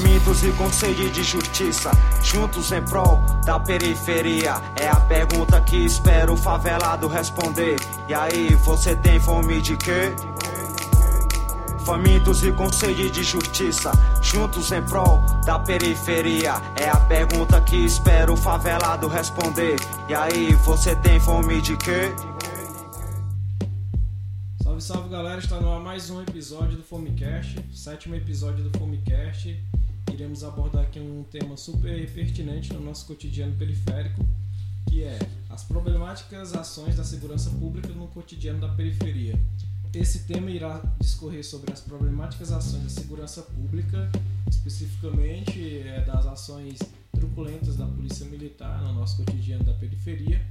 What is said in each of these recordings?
Famintos e com sede de justiça, juntos em prol da periferia. É a pergunta que espero o favelado responder. E aí, você tem fome de quê? Famintos e com sede de justiça, juntos em prol da periferia. É a pergunta que espero o favelado responder. E aí, você tem fome de quê? Salve, salve galera, está no ar mais um episódio do Fomecast, sétimo episódio do Fomecast. Iremos abordar aqui um tema super pertinente no nosso cotidiano periférico, que é as problemáticas ações da segurança pública no cotidiano da periferia. Esse tema irá discorrer sobre as problemáticas ações da segurança pública, especificamente é, das ações truculentas da Polícia Militar no nosso cotidiano da periferia,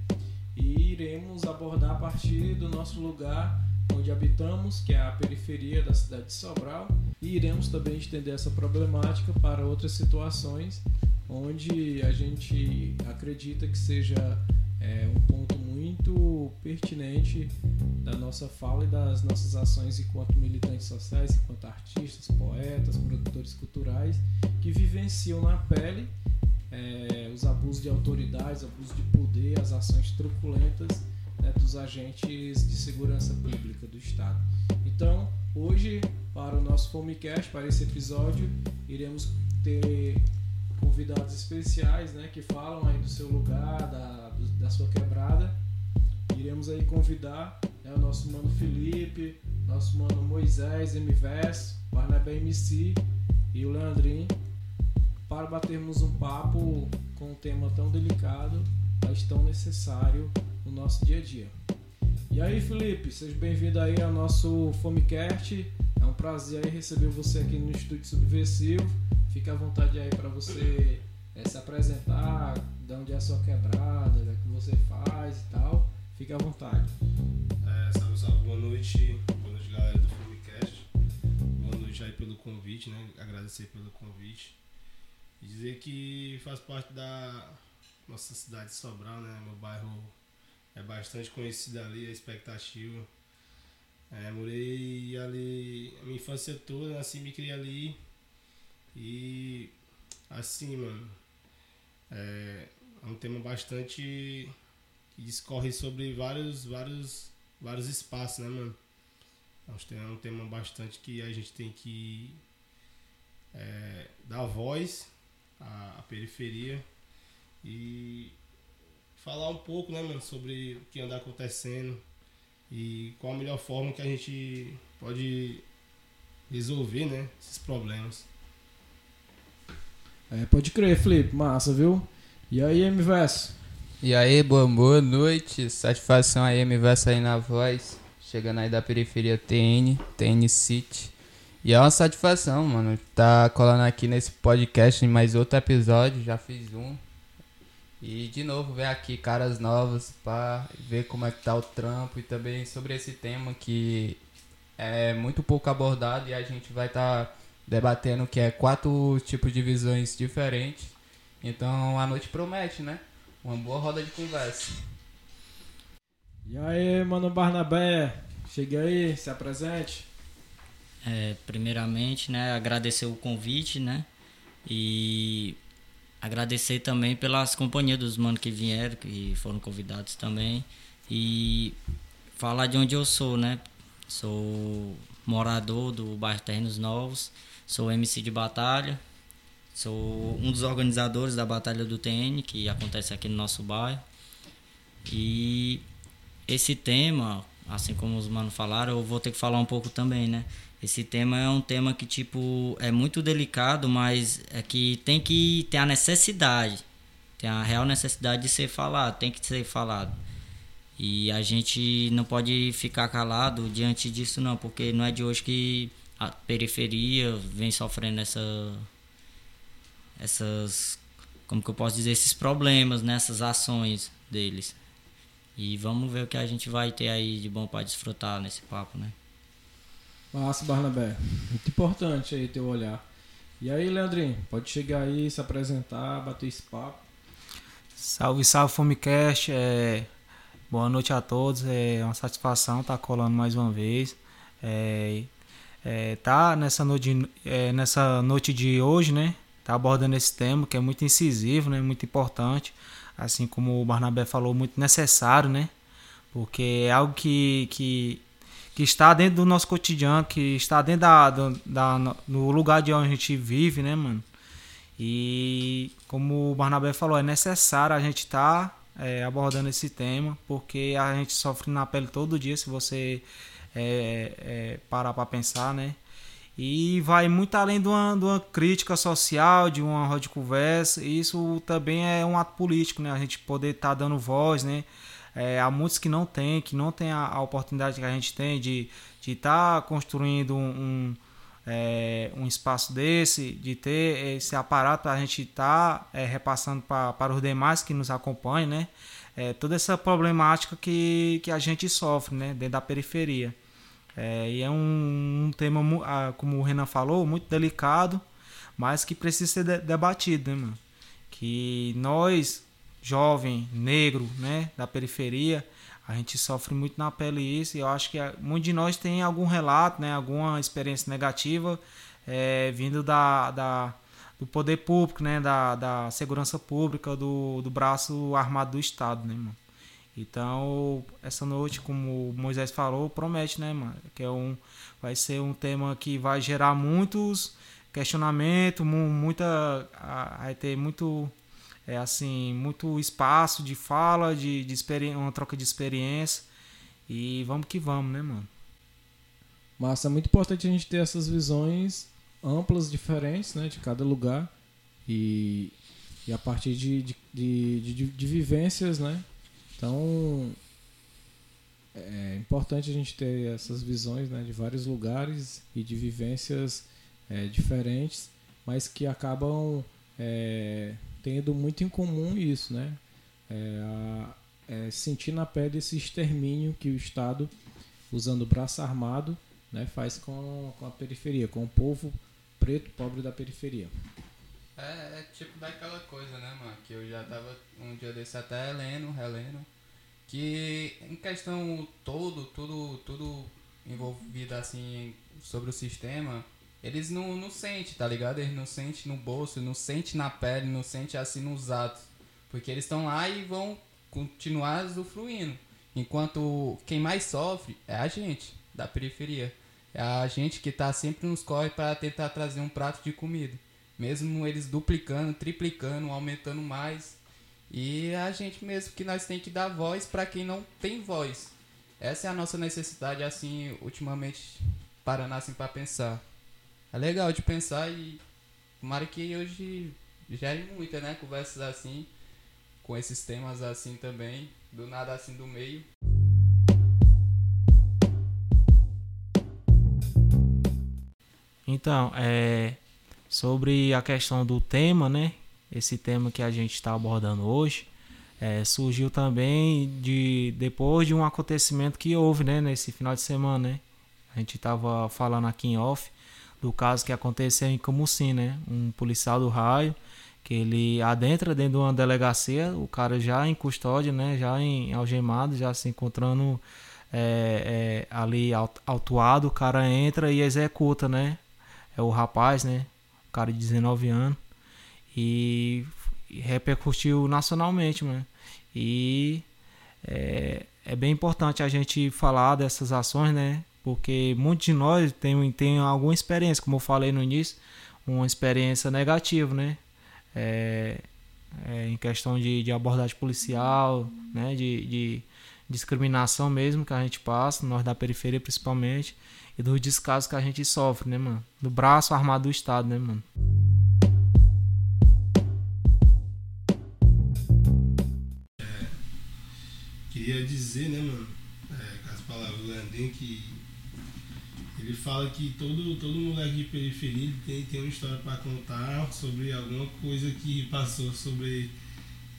e iremos abordar a partir do nosso lugar onde habitamos, que é a periferia da cidade de Sobral, e iremos também estender essa problemática para outras situações onde a gente acredita que seja é, um ponto muito pertinente da nossa fala e das nossas ações enquanto militantes sociais, enquanto artistas, poetas, produtores culturais que vivenciam na pele é, os abusos de autoridades, abusos de poder, as ações truculentas né, dos agentes de segurança pública do Estado. Então, hoje, para o nosso Fomecast, para esse episódio, iremos ter convidados especiais né, que falam aí do seu lugar, da, da sua quebrada. Iremos aí convidar né, o nosso mano Felipe, nosso mano Moisés MVS, Barnabé MC e o Leandrinho para batermos um papo com um tema tão delicado, mas tão necessário nosso dia a dia. E aí, Felipe, seja bem-vindo aí ao nosso Fomecast. É um prazer aí receber você aqui no Estúdio Subversivo. Fique à vontade aí para você é, se apresentar, de onde é a sua quebrada, o que você faz e tal. Fique à vontade. É, salve, salve, boa noite. Boa noite, galera do Fomecast. Boa noite aí pelo convite, né? Agradecer pelo convite. E dizer que faz parte da nossa cidade de Sobral, né? Meu bairro é bastante conhecido ali, a expectativa. É, morei ali a minha infância toda, nasci e me criei ali. E assim, mano, é, é um tema bastante que discorre sobre vários, vários, vários espaços, né, mano? É um tema bastante que a gente tem que é, dar voz à, à periferia e falar um pouco, né, mano, sobre o que anda acontecendo e qual a melhor forma que a gente pode resolver, né, esses problemas. É, pode crer, Felipe, massa, viu? E aí, MVS? E aí, boa, boa noite, satisfação aí, MVS aí na voz, chegando aí da periferia TN, TN City. E é uma satisfação, mano, tá colando aqui nesse podcast em mais outro episódio, já fiz um, e de novo ver aqui caras novas para ver como é que tá o trampo e também sobre esse tema que é muito pouco abordado e a gente vai estar tá debatendo que é quatro tipos de visões diferentes. Então a noite promete, né? Uma boa roda de conversa. E aí, mano Barnabé, chega aí, se apresente. É, primeiramente, né, agradecer o convite, né? E agradecer também pelas companhias dos manos que vieram, que foram convidados também. E falar de onde eu sou, né? Sou morador do bairro Terrenos Novos, sou MC de batalha, sou um dos organizadores da Batalha do TN, que acontece aqui no nosso bairro. E esse tema, assim como os manos falaram, eu vou ter que falar um pouco também, né? Esse tema é um tema que, tipo, é muito delicado, mas é que tem que ter a necessidade. Tem a real necessidade de ser falado, tem que ser falado. E a gente não pode ficar calado diante disso, não, porque não é de hoje que a periferia vem sofrendo essa. essas. como que eu posso dizer? esses problemas, nessas né, ações deles. E vamos ver o que a gente vai ter aí de bom para desfrutar nesse papo, né? Massa, Barnabé. Muito importante aí teu olhar. E aí, Leandrinho, pode chegar aí, se apresentar, bater esse papo. Salve, salve, Fomecast. É... Boa noite a todos. É uma satisfação estar colando mais uma vez. É... é, tá nessa noite, é, nessa noite de hoje, né? Tá abordando esse tema que é muito incisivo, né? Muito importante, assim como o Barnabé falou, muito necessário, né? Porque é algo que, que, que está dentro do nosso cotidiano, que está dentro da, da, no lugar de onde a gente vive, né, mano? E como o Barnabé falou, é necessário a gente estar tá, é, abordando esse tema, porque a gente sofre na pele todo dia, se você é, é, parar para pensar, né? E vai muito além de uma, de uma crítica social, de uma roda de conversa. Isso também é um ato político, né? A gente poder estar tá dando voz, né? É, há muitos que não têm, que não têm a, a oportunidade que a gente tem de estar tá construindo um, um é, um espaço desse, de ter esse aparato para a gente estar tá, é, repassando pra, para os demais que nos acompanham, né? É, toda essa problemática que, que a gente sofre né? dentro da periferia. É, e é um, um, tema, como o Renan falou, muito delicado, mas que precisa ser de, debatido, né, mano? Que nós, jovem, negro, né, da periferia, a gente sofre muito na pele isso e eu acho que muitos de nós tem algum relato, né, alguma experiência negativa é, vindo da, da, do poder público, né, da, da segurança pública, do, do braço armado do Estado, né, mano. Então, essa noite, como o Moisés falou, promete, né, mano, que é um, vai ser um tema que vai gerar muitos questionamentos, muita, vai ter muito é assim muito espaço de fala, de, de uma troca de experiência e vamos que vamos, né, mano? Massa, é muito importante a gente ter essas visões amplas, diferentes, né, de cada lugar e, e a partir de, de, de, de, de vivências, né? Então é importante a gente ter essas visões né, de vários lugares e de vivências é, diferentes, mas que acabam é, tendo muito em comum isso, né? É, a, é, sentir na pele esse extermínio que o Estado, usando o braço armado, né, faz com, com a periferia, com o povo preto pobre da periferia. É, é, tipo daquela coisa, né, mano? Que eu já tava um dia desse até lendo, relendo, que em questão todo, tudo, tudo envolvido assim sobre o sistema, eles não, não sentem, tá ligado? Eles não sentem no bolso, não sentem na pele, não sentem assim nos atos. Porque eles estão lá e vão continuar usufruindo. Enquanto quem mais sofre é a gente, da periferia. É a gente que tá sempre nos corre para tentar trazer um prato de comida. Mesmo eles duplicando, triplicando, aumentando mais. E é a gente mesmo que nós tem que dar voz para quem não tem voz. Essa é a nossa necessidade, assim, ultimamente, parando assim para pensar é legal de pensar e tomara que hoje gere muita, né? Conversas assim, com esses temas assim também, do nada assim do meio. Então, é sobre a questão do tema, né? Esse tema que a gente está abordando hoje, é, surgiu também de depois de um acontecimento que houve, né? Nesse final de semana, né? A gente estava falando aqui em off do caso que aconteceu em Camusim, né? Um policial do raio que ele adentra dentro de uma delegacia, o cara já em custódia, né? Já em algemado, já se encontrando é, é, ali autuado, o cara entra e executa, né? É o rapaz, né? O cara de 19 anos e repercutiu nacionalmente, mano. E é, é bem importante a gente falar dessas ações, né? Porque muitos de nós tem, tem alguma experiência, como eu falei no início, uma experiência negativa, né? É, é, em questão de, de, abordagem policial, né? De, de, discriminação mesmo que a gente passa, nós da periferia principalmente, e dos descasos que a gente sofre, né, mano? Do braço armado do Estado, né, mano? É, queria dizer, né, mano, é, com as palavras do Landin, que ele fala que todo, todo moleque de periferia tem, tem uma história para contar sobre alguma coisa que passou sobre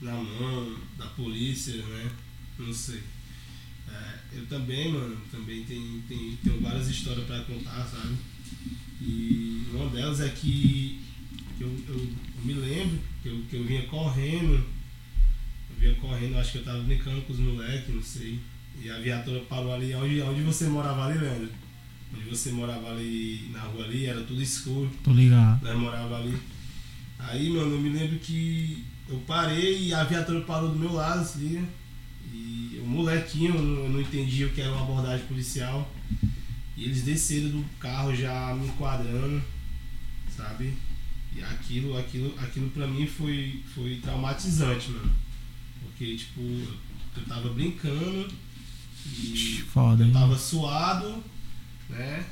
na mão da polícia, né? Não sei. É, eu também, mano, também tenho, tenho, tenho várias histórias para contar, sabe? E uma delas é que, eu, eu, me lembro que eu, que eu vinha correndo, eu vinha correndo, acho que eu tava brincando com os moleques, não sei. E a viatura parou ali onde, onde você morava ali, Leandro? Onde você morava ali na rua ali, era tudo escuro. Tô ligado. Nós morava ali. Aí, mano, eu me lembro que eu parei e a viatura parou do meu lado, assim. E o molequinho, eu não- eu não entendia o que era uma abordagem policial. E eles desceram do carro já me enquadrando, sabe? E aquilo, aquilo, aquilo pra mim foi, foi traumatizante, mano. Porque, tipo, eu tava brincando e Foda, eu hein? tava suado, né?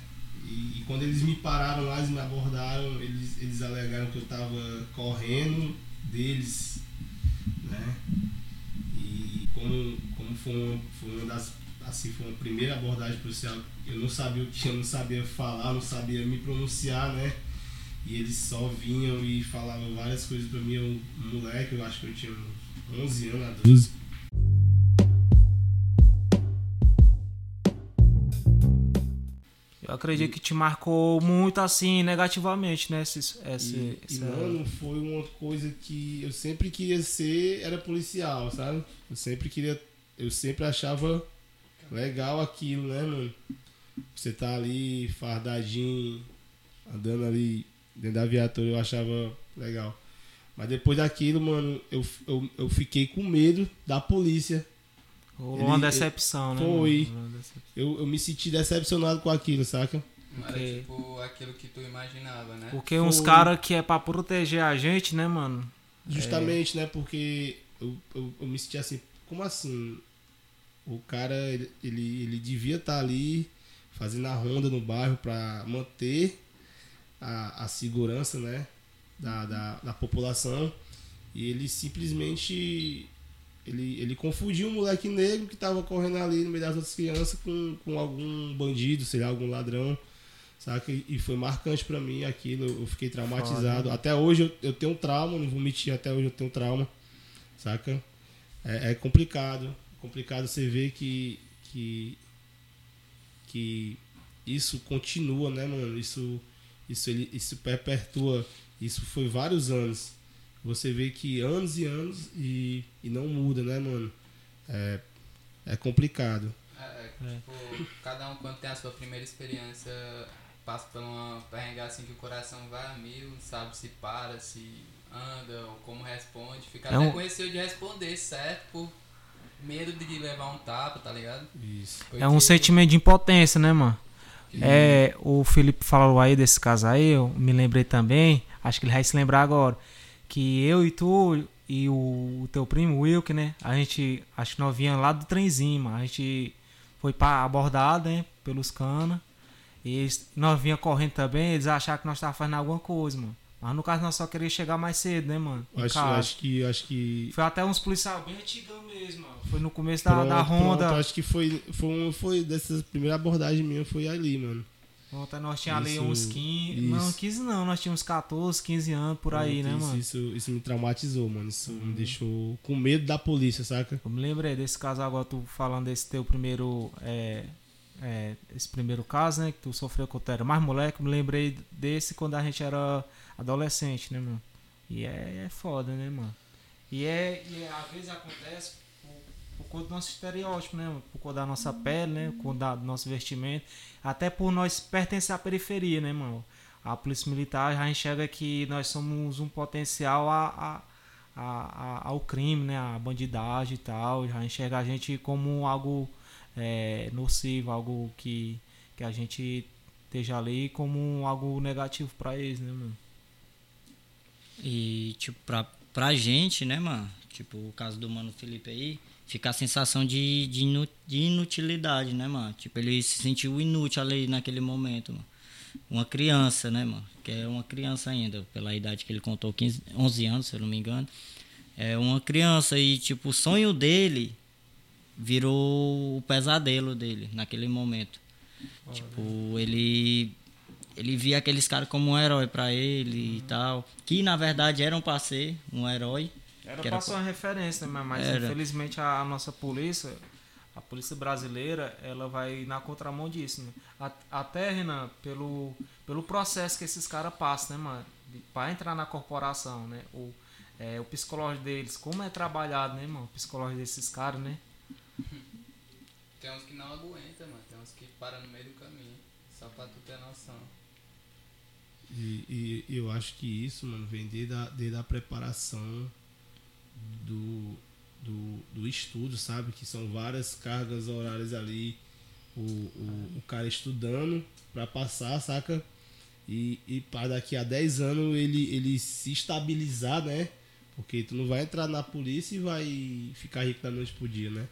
E, e quando eles me pararam lá, eles me abordaram, eles, eles alegaram que eu tava correndo deles, né? E como, como foi, uma, foi uma das. Assim, foi uma primeira abordagem policial, eu não sabia o que, eu não sabia falar, não sabia me pronunciar, né? E eles só vinham e falavam várias coisas pra mim, eu, um moleque, eu acho que eu tinha uns 11 anos, a 12. Acredito que te marcou muito assim, negativamente, né? Esse, esse, E, e, essa- mano, foi uma coisa que eu sempre queria ser, era policial, sabe? Eu sempre queria, eu sempre achava legal aquilo, né, mano? Você tá ali fardadinho, andando ali dentro da viatura, eu achava legal. Mas depois daquilo, mano, eu, eu, eu fiquei com medo da polícia. Rolou ele- uma decepção, né? Foi. Eu, eu me senti decepcionado com aquilo, saca? Não era tipo aquilo que tu imaginava, né? Porque uns Foi. caras que é pra proteger a gente, né, mano? Justamente, né? Porque eu, eu, eu me senti assim, como assim? O cara, ele, ele, ele devia estar ali fazendo a ronda no bairro para manter a, a segurança, né? Da, da, da população. E ele simplesmente. Ele, ele confundiu um moleque negro que tava correndo ali no meio das outras crianças com, com algum bandido, sei lá, algum ladrão. Saca? E foi marcante pra mim aquilo, eu fiquei traumatizado. Até hoje eu, eu tenho um trauma, não vou mentir, até hoje eu tenho um trauma. Saca? É, é complicado. Complicado você ver que, que. que isso continua, né, mano? Isso, isso, ele, isso perpetua. Isso foi vários anos. Você vê que anos e anos e, e não muda, né, mano? É, é complicado. É, é, tipo, cada um quando tem a sua primeira experiência passa por uma perrengue assim que o coração vai a mil, não sabe se para, se anda ou como responde. Fica É até com receio de responder certo por medo de levar um tapa, tá ligado? Isso. É um sentimento de impotência, né, mano? É, o Felipe falou aí desse caso aí, eu me lembrei também, acho que ele vai se lembrar agora, que eu e tu e o, teu primo, Wilk, né? A gente, acho que nós vinha lá do trenzinho, mano. A gente foi pra abordar, né? Pelos canas. E eles, nós vinha correndo também, eles acharam que nós tava fazendo alguma coisa, mano. Mas no caso nós só queríamos chegar mais cedo, né, mano? Acho, acho que. Acho que Foi até uns policiais bem antigão mesmo, mano. Foi no começo da, da Pronto, ronda. pronto, acho que foi, foi, um- foi dessas primeiras abordagens minhas, foi ali, mano. Ontem nós tínhamos ali uns 15. isso. Não, 15 não, nós tínhamos uns 14, 15 anos por aí, né, isso, mano? Uhum. Isso, isso me traumatizou, mano. Isso me deixou com medo da polícia, saca? Eu me lembrei desse caso agora, tu falando desse teu primeiro. É, é, esse primeiro caso, né? Que tu sofreu quando tu era mais moleque. Eu me lembrei desse quando a gente era adolescente, né, mano? E é, é foda, né, mano? E é. E é, às vezes acontece por, conta do nosso estereótipo, né? Por conta da nossa pele, né? Por conta do nosso vestimento. Até por nós pertencer à periferia, né, mano? A polícia militar já enxerga que nós somos um potencial a, a, a- ao crime, né? A bandidagem e tal. Já enxerga a gente como algo é, nocivo, algo que, que a gente esteja ali como algo negativo pra eles, né, mano? E, tipo, pra, pra gente, né, mano? Tipo, o caso do mano Felipe aí, fica a sensação de, de, inu- de inutilidade, né, mano? Tipo, ele se sentiu inútil ali naquele momento, mano. Uma criança, né, mano? Que é uma criança ainda, pela idade que ele contou, 15, 11 anos, se eu não me engano. É uma criança e, tipo, o sonho dele virou o pesadelo dele naquele momento. Tipo, ele ele via aqueles caras como um herói pra ele e tal, que na verdade eram pra ser um herói. Era Que pra era ser uma referência, né? Mas Era. infelizmente a, a nossa polícia, a polícia brasileira, ela vai na contramão disso, né? A- Até, Renan, pelo, pelo processo que esses caras passam, né, mano? Pra entrar na corporação, né? O, é, o psicológico deles, como é trabalhado, né, mano? O psicológico desses caras, né? Tem uns que não aguentam, mano. Tem uns que param no meio do caminho. Só pra tu ter noção. E, e eu acho que isso, mano, vem desde a, desde a preparação do, do, do estudo, sabe? Que são várias cargas horárias ali. O, o, o cara estudando pra passar, saca? E, e para daqui a 10 anos ele, ele se estabilizar, né? Porque tu não vai entrar na polícia e vai ficar rico da noite pro dia, né?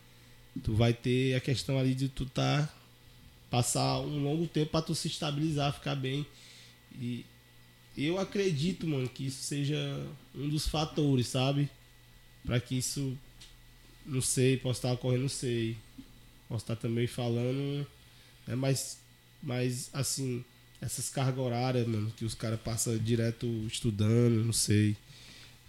Tu vai ter a questão ali de tu tá passar um longo tempo para tu se estabilizar, ficar bem. E eu acredito, mano, que isso seja um dos fatores, sabe? Para que isso não sei, posso estar ocorrendo, não sei. Posso estar também falando, né, mas mas assim, essas cargas horárias, mano, que os caras passam direto estudando, não sei.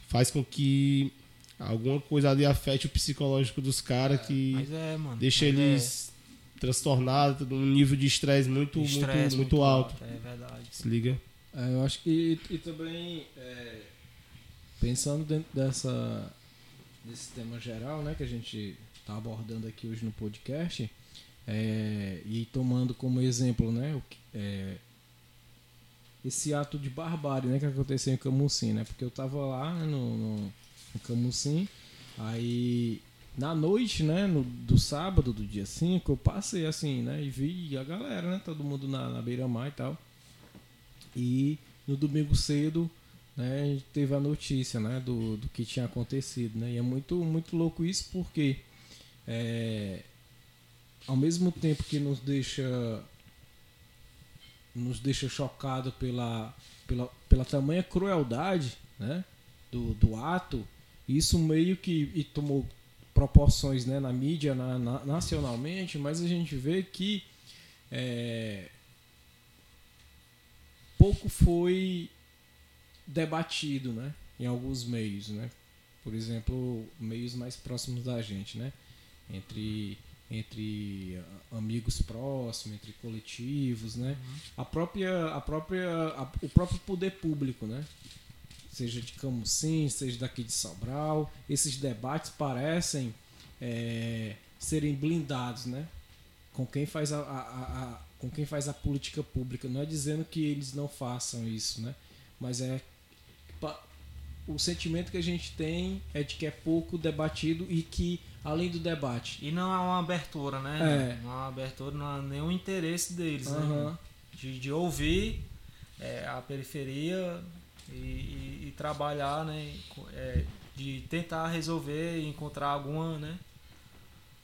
Faz com que alguma coisa ali afete o psicológico dos caras que Mas é, mano. deixa mas eles transtornados, num nível de estresse muito, é, muito, estresse muito, alto. É verdade. Se liga? É, eu acho que e, também é, pensando dentro dessa desse tema geral, né, que a gente está abordando aqui hoje no podcast, é, e tomando como exemplo, né, é, esse ato de barbárie, né, que aconteceu em Camusim, né, porque eu tava lá né, no, no, no Camusim, aí na noite, né, no, do sábado, do dia 5, eu passei assim, né, e vi a galera, né, todo mundo na, na beira-mar e tal. E no domingo cedo, né, a gente teve a notícia, né, do, do que tinha acontecido, né, e é muito, muito louco isso porque é, ao mesmo tempo que nos deixa nos deixa chocado pela, pela, pela tamanha crueldade, né, do, do ato, isso meio que tomou proporções né, na mídia na, na, nacionalmente, mas a gente vê que é, pouco foi debatido né, em alguns meios. Né? Por exemplo, meios mais próximos da gente, né? entre, entre amigos próximos, entre coletivos. Né? Uhum. A própria, a própria, a, o próprio poder público, né? seja de Camusim, seja daqui de Sobral, esses debates parecem é, serem blindados, né? Com quem faz a, a, a, com quem faz a política pública. Não é dizendo que eles não façam isso, né? Mas é o sentimento que a gente tem é de que é pouco debatido e que além do debate e não há uma abertura, né? É. Não há uma abertura, não há nenhum interesse deles, uhum. né? De, de ouvir é, a periferia e, e, e trabalhar, né? É, de tentar resolver e encontrar alguma, né?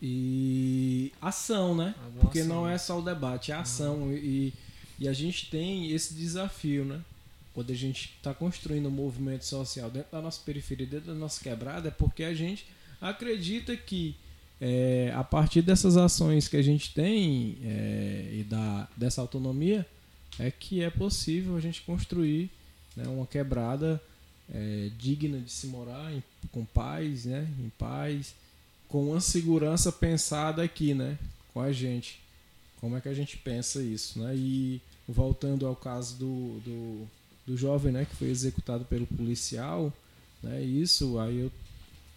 E ação, né? Alguma Porque ação. não é só o debate, é ação. Uhum. E, e a gente tem esse desafio, né? Quando a gente está construindo um movimento social dentro da nossa periferia, dentro da nossa quebrada, é porque a gente acredita que é, a partir dessas ações que a gente tem é, e da, dessa autonomia, é que é possível a gente construir né, uma quebrada é, digna de se morar em, com paz, né, em paz, com uma segurança pensada aqui, né, com a gente. Como é que a gente pensa isso, né? E voltando ao caso do, do, do jovem, né, que foi executado pelo policial, né, isso aí eu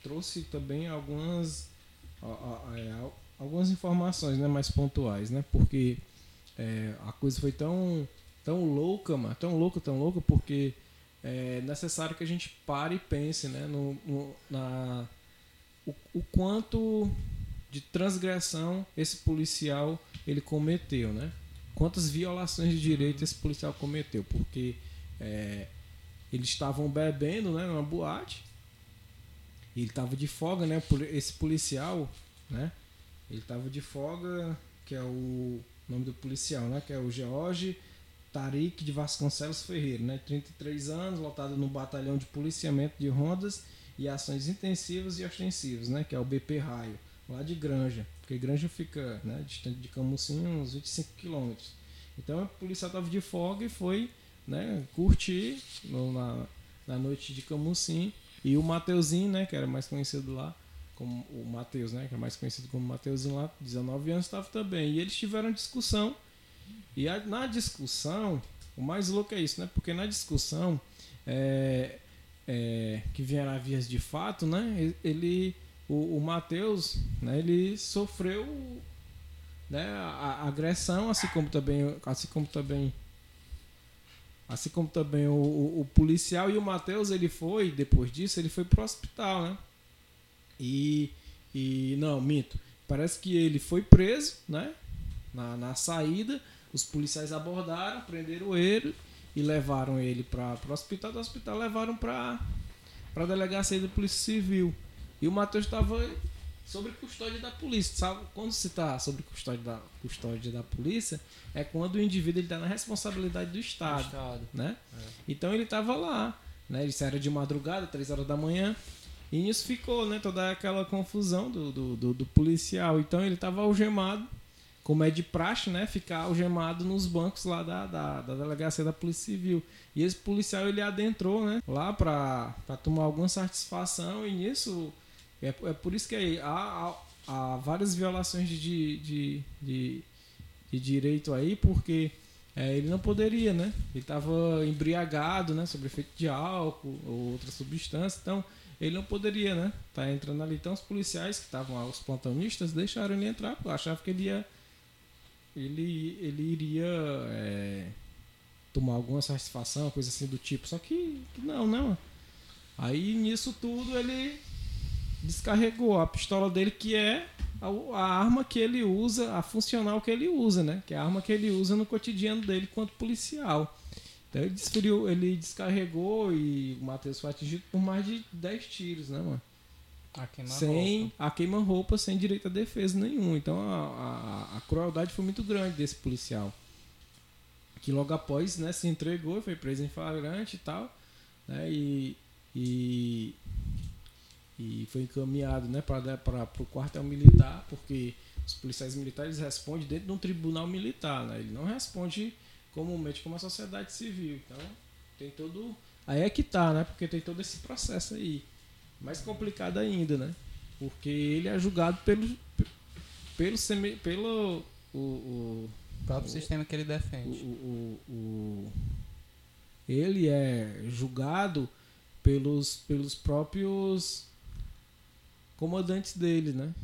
trouxe também algumas é, algumas informações, né, mais pontuais, né, porque é, a coisa foi tão tão louca, mano, tão louca, tão louca, porque é necessário que a gente pare e pense né, no, no na, o, o, quanto de transgressão esse policial ele cometeu, né? Quantas violações de direito esse policial cometeu, porque é, eles estavam bebendo né, numa boate, ele estava de folga, né? Esse policial, né? Ele estava de folga, que é o nome do policial, né? Que é o George Tarik de Vasconcelos Ferreira, né? 33 anos, lotado no batalhão de policiamento de rondas e ações intensivas e ostensivas, né? Que é o BP Raio, lá de Granja, porque Granja fica, né, distante de Camusim uns 25 quilômetros. Então a polícia estava de folga e foi, né, curtir no, na, na noite de Camusim e o Mateuzinho, né, que era mais conhecido lá como o Mateus, né, que é mais conhecido como Mateuzinho lá, 19 anos estava também. E eles tiveram discussão e a, na discussão, o mais louco é isso, né? Porque na discussão é, é, que vieram vias de fato, né? Ele, o, o Matheus, né? Ele sofreu né, a, a agressão, assim como também, assim como também Assim como também o, o, o policial e o Matheus, ele foi, depois disso, ele foi pro hospital, né? E, e não, minto. Parece que ele foi preso, né? Na, na saída, os policiais abordaram, prenderam ele e levaram ele para o hospital. Do hospital levaram para a delegacia da Polícia Civil. E o Matheus estava sobre custódia da polícia. Sabe? Quando se está sobre custódia da, custódia da polícia, é quando o indivíduo está na responsabilidade do Estado. Do Estado. Né? É. Então ele estava lá. Né? Isso era de madrugada, três horas da manhã. E nisso ficou né, toda aquela confusão do, do, do, do policial. Então ele estava algemado, como é de praxe, né? Ficar algemado nos bancos lá da, da, da delegacia da Polícia Civil. E esse policial ele adentrou né, lá para tomar alguma satisfação. E nisso é, é por isso que há, há, há várias violações de, de, de, de direito aí, porque é, ele não poderia, né? Ele estava embriagado, né? Sobre efeito de álcool ou outra substância, então ele não poderia, né? Tá entrando ali. Então os policiais que estavam os plantonistas, deixaram ele entrar, porque achavam que ele ia. Ele, ele iria é, tomar alguma satisfação, coisa assim do tipo. Só que, que não, não. Aí nisso tudo ele descarregou a pistola dele, que é a, a, arma que ele usa, a funcional que ele usa, né? Que é a arma que ele usa no cotidiano dele quanto policial. Então ele desferiu, ele descarregou e o Matheus foi atingido por mais de 10 tiros, né, mano? A queima sem roupa. a queima-roupa, sem direito a defesa nenhum. Então a, a, a, crueldade foi muito grande desse policial. Que logo após né, se entregou, foi preso em flagrante e tal. Né, e, e e foi encaminhado né, para o quartel militar, porque os policiais militares respondem dentro de um tribunal militar, né? ele não responde comumente como a sociedade civil. Então tem todo. Aí é que tá, né? Porque tem todo esse processo aí. Mais complicado ainda, né? Porque ele é julgado pelo. pelo, semi, pelo o, o, o próprio o, sistema que ele defende. O, o, ele é julgado pelos, pelos próprios comandantes dele, né?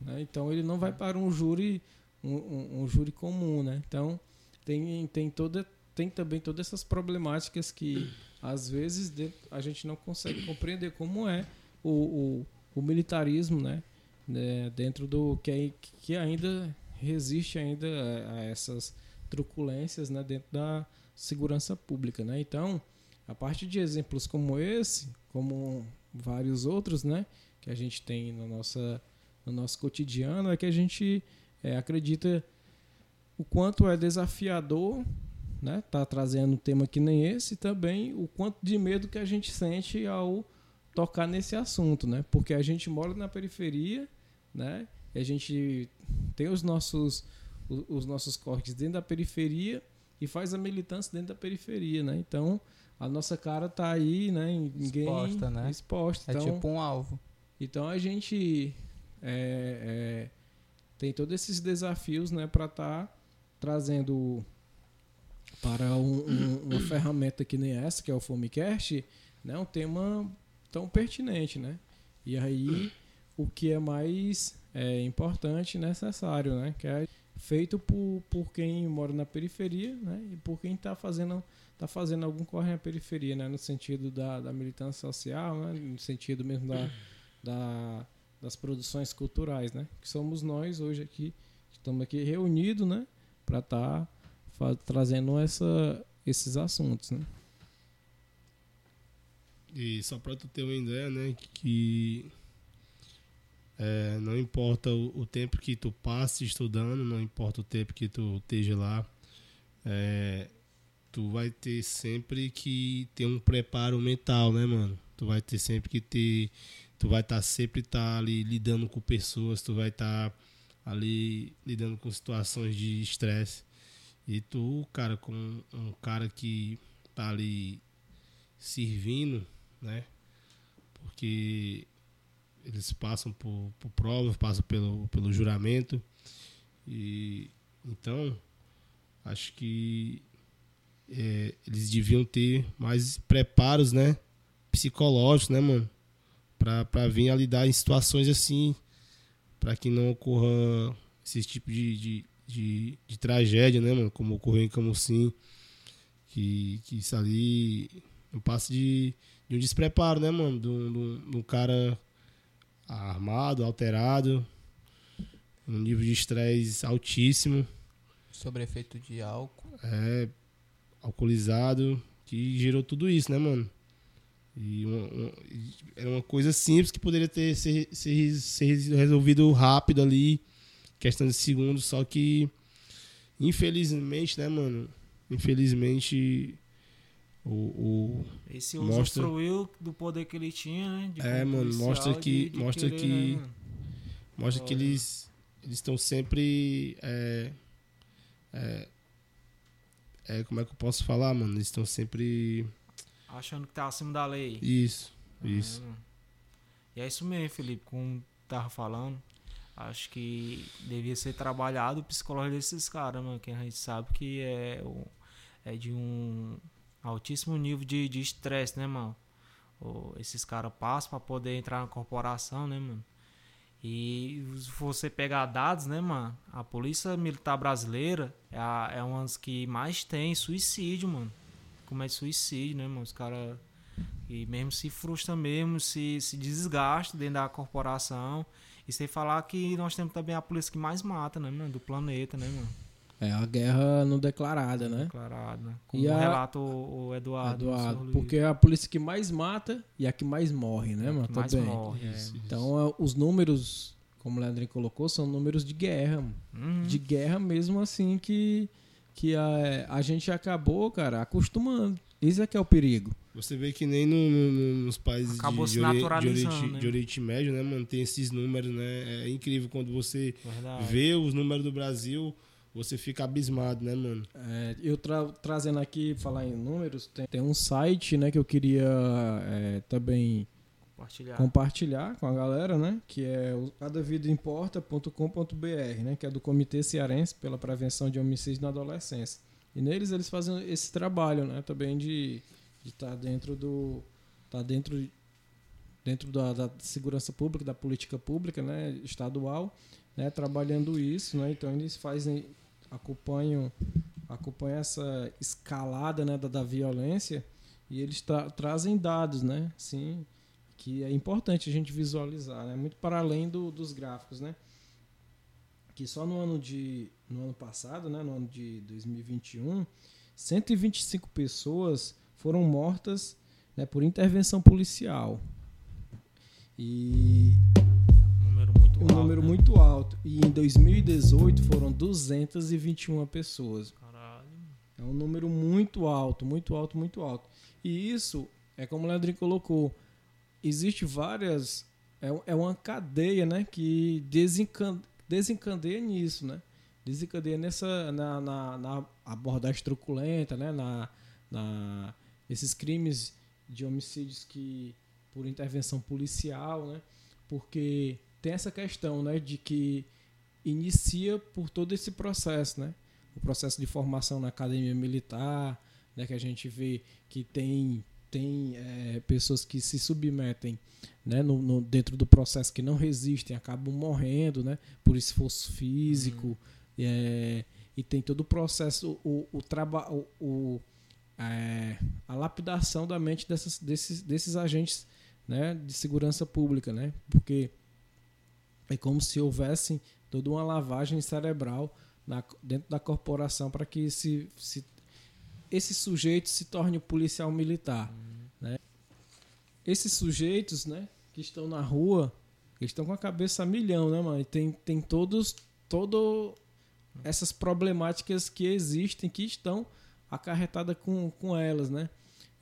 né? Então ele não vai para um júri um, um, um, júri comum, né? Então tem, tem toda tem também todas essas problemáticas que às vezes a gente não consegue compreender como é o, o, o militarismo, né? né? Dentro do que, que ainda resiste ainda a, a essas truculências, né? Dentro da segurança pública, né? Então a partir de exemplos como esse, como vários outros, né? Que a gente tem no, nossa, no nosso cotidiano é que a gente é, acredita o quanto é desafiador né, tá trazendo um tema que nem esse e também o quanto de medo que a gente sente ao tocar nesse assunto, né? Porque a gente mora na periferia, né? a gente tem os nossos os, os nossos cortes dentro da periferia e faz a militância dentro da periferia, né? Então a nossa cara tá aí, né? Ninguém exposta, né? Exposta. É então, tipo um alvo. Então a gente é, é, tem todos esses desafios né, para estar tá trazendo para um, um, uma ferramenta que nem essa, que é o Fomecast, né, um tema tão pertinente. Né? E aí o que é mais é, importante e necessário, né? que é feito por, por quem mora na periferia né? e por quem está fazendo tá fazendo algum corre na periferia, né? no sentido da, da militância social, né? no sentido mesmo da da, das produções culturais, né? Que somos nós hoje aqui, estamos aqui reunidos, né? Para estar tá trazendo essa, esses assuntos, né? E só para tu ter uma ideia, né? Que é, não importa o, o, tempo que tu passe estudando, não importa o tempo que tu esteja lá, é, tu vai ter sempre que ter um preparo mental, né, mano? Tu vai ter sempre que ter tu vai estar tá, sempre tá ali lidando com pessoas, tu vai estar tá ali lidando com situações de estresse. E tu, cara, com um cara que tá ali servindo, né? Porque eles passam por, por provas, passam pelo, pelo juramento. E então, acho que é, eles deviam ter mais preparos, né? Psicológicos, né, mano? Para vir a lidar em situações assim, para que não ocorra esse tipo de, de, de, de tragédia, né, mano? Como ocorreu em Camusim. Que, que isso ali um passo de, de um despreparo, né, mano? De um, de um- de um cara armado, alterado, um nível de estresse altíssimo, Sobre efeito de álcool. é, alcoolizado, que gerou tudo isso, né, mano? E uma, uma- e era uma coisa simples que poderia ter ser, ser, ser resolvido rápido ali, questão de segundos, só que infelizmente, né, mano? Infelizmente o, o Esse Mostra- usufruiu do poder que ele tinha, né? de É, mano, mostra de- que- de mostra querer, que- né, mostra que Olha. eles eles estão sempre é, é, é, como é que eu posso falar, mano? Eles estão sempre Achando que tá acima da lei. isso, isso. Ah, E é isso mesmo, Felipe, como tava falando. Acho que devia ser trabalhado o psicológico desses caras, mano. Que a gente sabe que é, é de um altíssimo nível de de estresse, né, mano? Esses caras passam pra poder entrar na corporação, né, mano? E se você pegar dados, né, mano? A Polícia Militar Brasileira é, a, é uma das que mais tem suicídio, mano. Comete suicídio, né, mano? Os caras. E mesmo se frustra mesmo, se, se desgasta dentro da corporação. E sem falar que nós temos também a polícia que mais mata, né, mano? Do planeta, né, mano? É a guerra não declarada, né? Declarado, né? Como E a- relata o, o Eduardo. Eduardo, porque é a polícia que mais mata e a que mais morre, né, mano? que mais Também. morre. é. Então, é, os números, como o Leandrinho colocou, são números de guerra, mano. Uhum. De guerra mesmo assim que, que a, a gente acabou, cara, acostumando. Isso é que é o perigo. Você vê que nem no- no- no- nos países Acabou de, de, Ori- de, naturalizando, Oriente, né? de Oriente Médio, né, mano? Tem esses números, né? É incrível quando você Verdade. vê os números do Brasil, você fica abismado, né, mano? É, eu tra- trazendo aqui, falar em números, tem, tem um site, né, que eu queria é, também Compartilhar. compartilhar com a galera, né? Que é o cadavidaimporta.com.br, né? Que é do Comitê Cearense pela Prevenção de Homicídios na Adolescência. E neles eles fazem esse trabalho, né? Também de estar dentro do tá dentro dentro da, da segurança pública, da política pública, né? Estadual, né? Trabalhando isso, né? Então eles fazem acompanham acompanham essa escalada, né? Da, da violência e eles tra- trazem dados, né? Sim, que é importante a gente visualizar, né? Muito para além do, dos gráficos, né? Que só no ano de no ano passado, né, no ano de 2021, 125 pessoas foram mortas, né, por intervenção policial. E Um número muito um alto. número né? muito alto. E em 2018 foram 221 pessoas. Caralho. É um número muito alto, muito alto, muito alto. E isso é como o Leandrinho colocou. Existe várias. É, é uma cadeia, né? Que desencan, desencadeia nisso, né? Desencadeia nessa. Na, na, na abordagem truculenta, né? Na, na, esses crimes de homicídios que. por intervenção policial, né? Porque tem essa questão, né? De que inicia por todo esse processo, né? o processo de formação na academia militar, né, que a gente vê que tem, tem é, pessoas que se submetem né, no, no- dentro do processo que não resistem, acabam morrendo né, por esforço físico, é, e tem todo o processo, o, o, traba, o, o, é, a lapidação da mente dessas, desses, desses agentes né, de segurança pública, né, porque é como se houvesse toda uma lavagem cerebral na- dentro da corporação para que se, se- esse sujeito se torne policial militar. Né? Esses sujeitos né, que estão na rua, eles estão com a cabeça a milhão, né, mano? E tem, tem todos todo essas problemáticas que existem, que estão acarretadas com, com elas, né?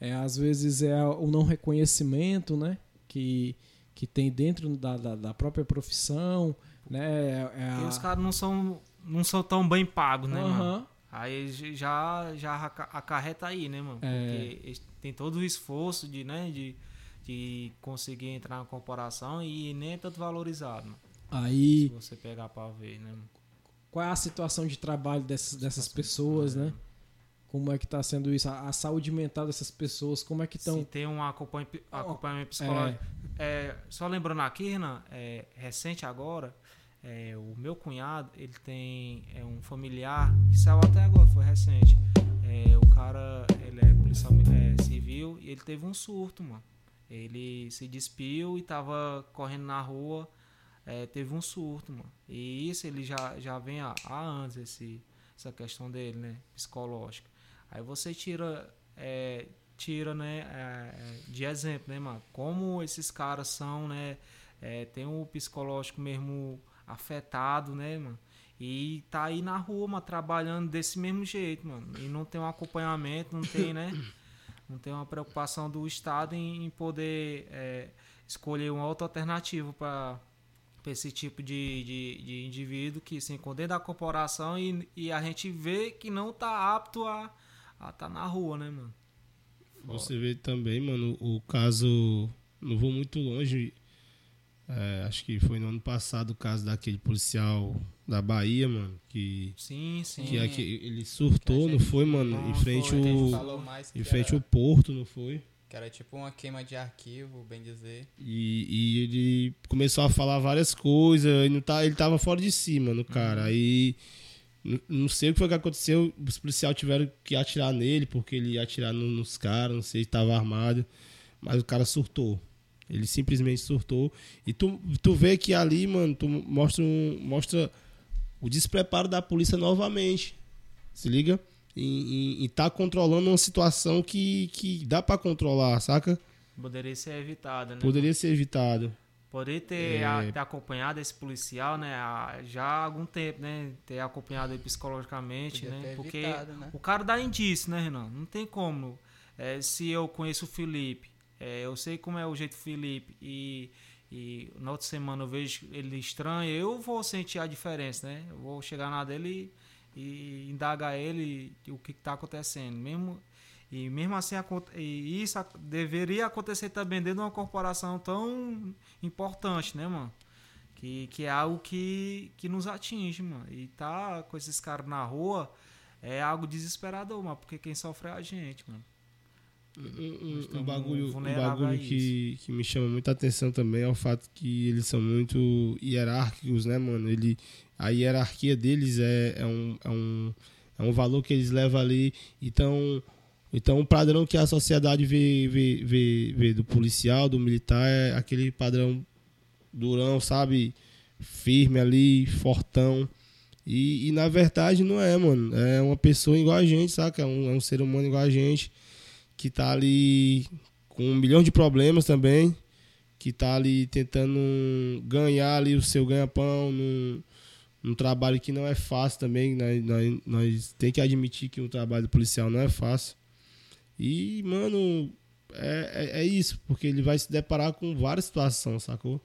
É, às vezes é o não reconhecimento, né? Que, que tem dentro da, da, da própria profissão, né? É, é a- os caras não são, não são tão bem pagos, né, mano? Aí já, já aca- acarreta aí, né, mano? É. Porque têm todo o esforço de, né, de, de conseguir entrar na corporação e nem é tanto valorizado, mano. Aí, Se você pegar pra ver, né, mano? qual é a situação de trabalho dessas, dessas pessoas, né? Como é que tá sendo isso? A, a saúde mental dessas pessoas, como é que Se estão... tem um acompanha- acompanhamento psicológico. É, só lembrando aqui, Renan, é, recente agora, é, o meu cunhado, ele tem é, um familiar que saiu até agora, foi recente. É, o cara, ele é policial é, civil e ele teve um surto, mano. Ele se despiu e tava correndo na rua, é, teve um surto, mano. E isso ele já, já vem há, há anos, esse, essa questão dele, né? Psicológica. Aí você tira, é, tira, né, de exemplo, né, mano? Como esses caras são, né? Tem o psicológico mesmo afetado, né, mano? E tá aí na rua, mano, trabalhando desse mesmo jeito, mano. E não tem um acompanhamento, não tem, né? Não tem uma preocupação do Estado em, em poder é, escolher uma outra alternativa para esse tipo de, de, de, indivíduo que se encontra dentro da corporação e, e a gente vê que não tá apto a estar tá na rua, né, mano? Você vê também, mano, o caso. Não vou muito longe. É, acho que foi no ano passado o caso daquele policial da Bahia, mano, que sim, sim. que, que ele surtou, não foi, mano, não, em frente foi, o em frente era, ao porto, não foi? Que era tipo uma queima de arquivo, bem dizer. E, e ele começou a falar várias coisas, ele não tá, ele tava fora de si, mano, cara. Uhum. Aí não sei o que foi que aconteceu, os policiais tiveram que atirar nele porque ele ia atirar nos caras, não sei se estava armado, mas o cara surtou. Ele simplesmente surtou. E tu, tu vê que ali, mano, tu mostra, um, mostra o despreparo da polícia novamente. Se liga? E, e, e tá controlando uma situação que, que dá para controlar, saca? Poderia ser evitada, né? Poderia ser evitado. Poderia ter, é... a, ter acompanhado esse policial, né? já há algum tempo, né? Ter acompanhado ele psicologicamente, Podia né? Porque evitado, né? o cara dá indício, né, Renan? Não tem como. É, se eu conheço o Felipe é, eu sei como é o jeito Felipe e, e na outra semana eu vejo ele estranho, eu vou sentir a diferença, né? Eu vou chegar na dele e, e indagar ele o que está acontecendo. Mesmo, e mesmo assim, e isso deveria acontecer também dentro de uma corporação tão importante, né, mano? Que, que é algo que, que nos atinge, mano. E tá com esses caras na rua é algo desesperador, mano, porque quem sofre é a gente, mano. Um, um, bagulho, um bagulho que, que me chama muita atenção também é o fato que eles são muito hierárquicos, né, mano? Ele, a hierarquia deles é, é, um, é, um, é um valor que eles levam ali. Então, então o padrão que a sociedade vê, vê, vê, vê do policial, do militar, é aquele padrão durão, sabe? Firme ali, fortão. E, e na verdade não é, mano. É uma pessoa igual a gente, saca? É um, é um ser humano igual a gente que tá ali com um milhão de problemas também, que tá ali tentando ganhar ali o seu ganha-pão num, num trabalho que não é fácil também. Nós, nós, nós tem que admitir que o trabalho policial não é fácil. E, mano, é, é, é, isso, porque ele vai se deparar com várias situações, sacou?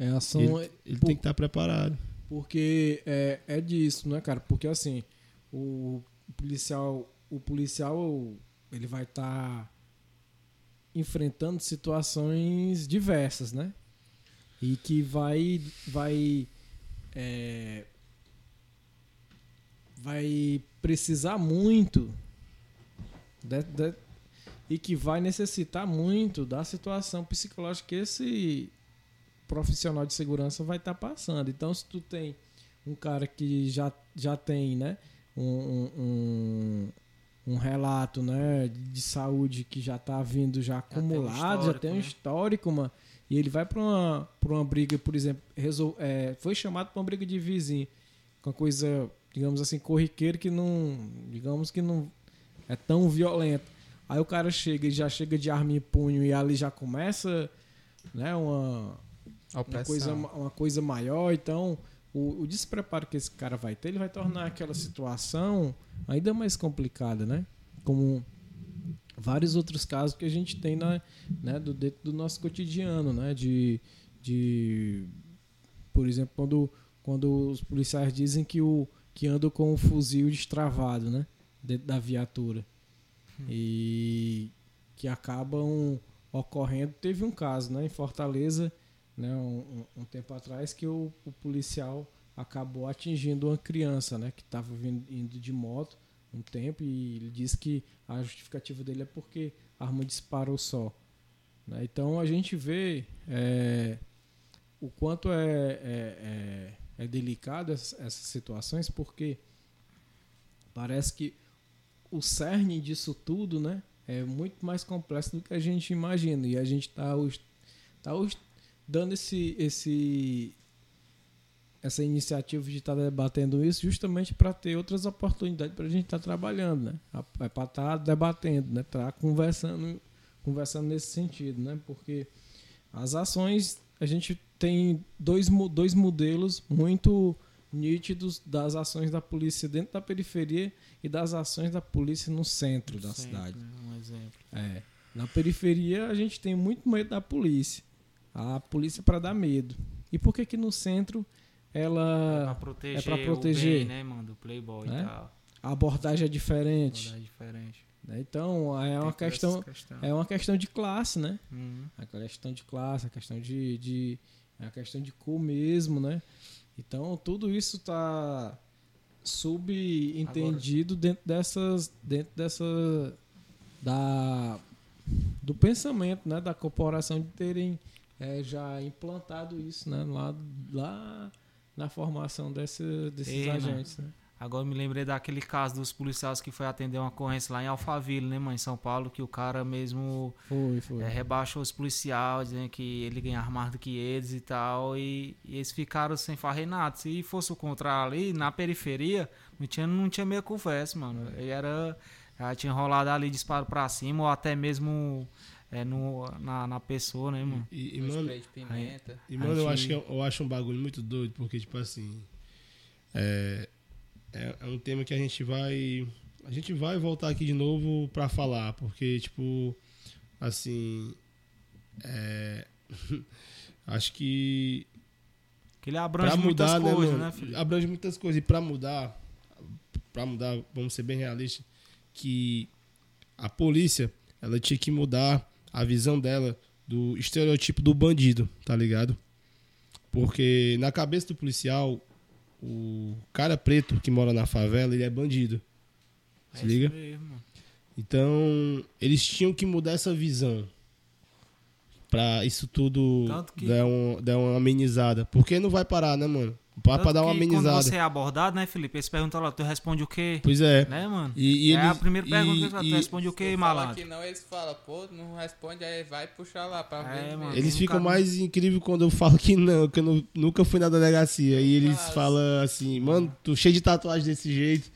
É ação. Ele, ele por, tem que estar tá preparado. Porque é, é disso, né, cara? Porque assim, o policial, o policial ele vai estar tá enfrentando situações diversas, né? E que vai vai é, vai precisar muito de, de, e que vai necessitar muito da situação psicológica que esse profissional de segurança vai estar tá passando. Então, se tu tem um cara que já, já tem, né, um, um, um relato né, de saúde que já está vindo já acumulado, já tem um histórico, né? mano. E ele vai para uma, pra uma briga, por exemplo, resol, é, foi chamado para uma briga de vizinho, com uma coisa, digamos assim, corriqueira que não, digamos que não é tão violenta. Aí o cara chega e já chega de arma e punho e ali já começa, né, uma, uma coisa, uma coisa maior, então o, o, despreparo que esse cara vai ter, ele vai tornar aquela situação ainda mais complicada, né? Como vários outros casos que a gente tem na, né, do, dentro do nosso cotidiano, né? De, de por exemplo, quando, quando os policiais dizem que, o, que andam com o fuzil destravado, né? Dentro da viatura. E que acabam ocorrendo. Teve um caso, né? Em Fortaleza, né, um, um, tempo atrás que o, o, policial acabou atingindo uma criança né, que estava indo de moto um tempo e ele disse que a justificativa dele é porque a arma disparou só. Né? Então a gente vê é, o quanto é, é, é, é delicado essas, essas situações porque parece que o cerne disso tudo, né, é muito mais complexo do que a gente imagina e a gente está tá, tá dando esse esse essa iniciativa de estar tá debatendo isso justamente para ter outras oportunidades para a gente estar tá trabalhando, né? É para estar tá debatendo, né? Estar conversando, conversando nesse sentido, né? Porque as ações a gente tem dois, dois modelos muito nítidos das ações da polícia dentro da periferia e das ações da polícia no centro da centro, cidade. Um exemplo. É. Na periferia a gente tem muito medo da polícia. A polícia para dar medo. E por que que no centro ela é para proteger, é proteger bem, né, mano, do playboy é? e tal. A abordagem é diferente. A abordagem é diferente. Né? Então, é uma questão, questão, é uma questão de classe, né? Uhum. A questão de classe, a questão de, de é a questão de cor mesmo, né? Então, tudo isso está subentendido Agora. dentro dessas dentro dessa da do pensamento, né, da corporação de terem é, já implantado isso, né, lá lá na formação desse, desses Ei, agentes. Né? Agora me lembrei daquele caso dos policiais que foi atender uma ocorrência lá em Alphaville, né, mãe, em São Paulo, que o cara mesmo foi, foi. É, rebaixou os policiais, dizendo que ele ganhava mais do que eles e tal, e, e eles ficaram sem farrer nada. Se fosse o contrário ali, na periferia, não tinha, não tinha meia conversa, mano. Ele era. Já tinha rolado ali disparo pra cima, ou até mesmo é, no, na, na pessoa, né, mano? E, e mano, de pimenta. E, mano, eu, acho que eu, eu, acho um bagulho muito doido, porque, tipo assim. É, é, é, um tema que a gente vai. A gente vai voltar aqui de novo pra falar, porque, tipo. Assim. É, acho que. Que ele abrange mudar, muitas né, coisas, né, filho? Abrange muitas coisas. E pra mudar. Pra mudar, vamos ser bem realistas, que a polícia ela tinha que mudar a visão dela do estereotipo do bandido, tá ligado? Porque na cabeça do policial, o cara preto que mora na favela, ele é bandido. Se é liga? Mesmo. Então, eles tinham que mudar essa visão. Pra isso tudo que... dar, um, dar uma amenizada. Porque não vai parar, né, mano? Pra, pra dar uma amenizada. Quando você é abordado, né, Felipe? Eles perguntam lá, tu responde o quê? Pois é. Né, mano? E, e é eles, a primeira pergunta que tu responde o quê, malandro? que não, eles falam, pô, não responde, aí vai puxar lá pra é, ver. Mano, eles ficam mais incríveis quando eu falo que não, que eu não, nunca fui na delegacia. E eles falam assim, mano, tu cheio de tatuagem desse jeito.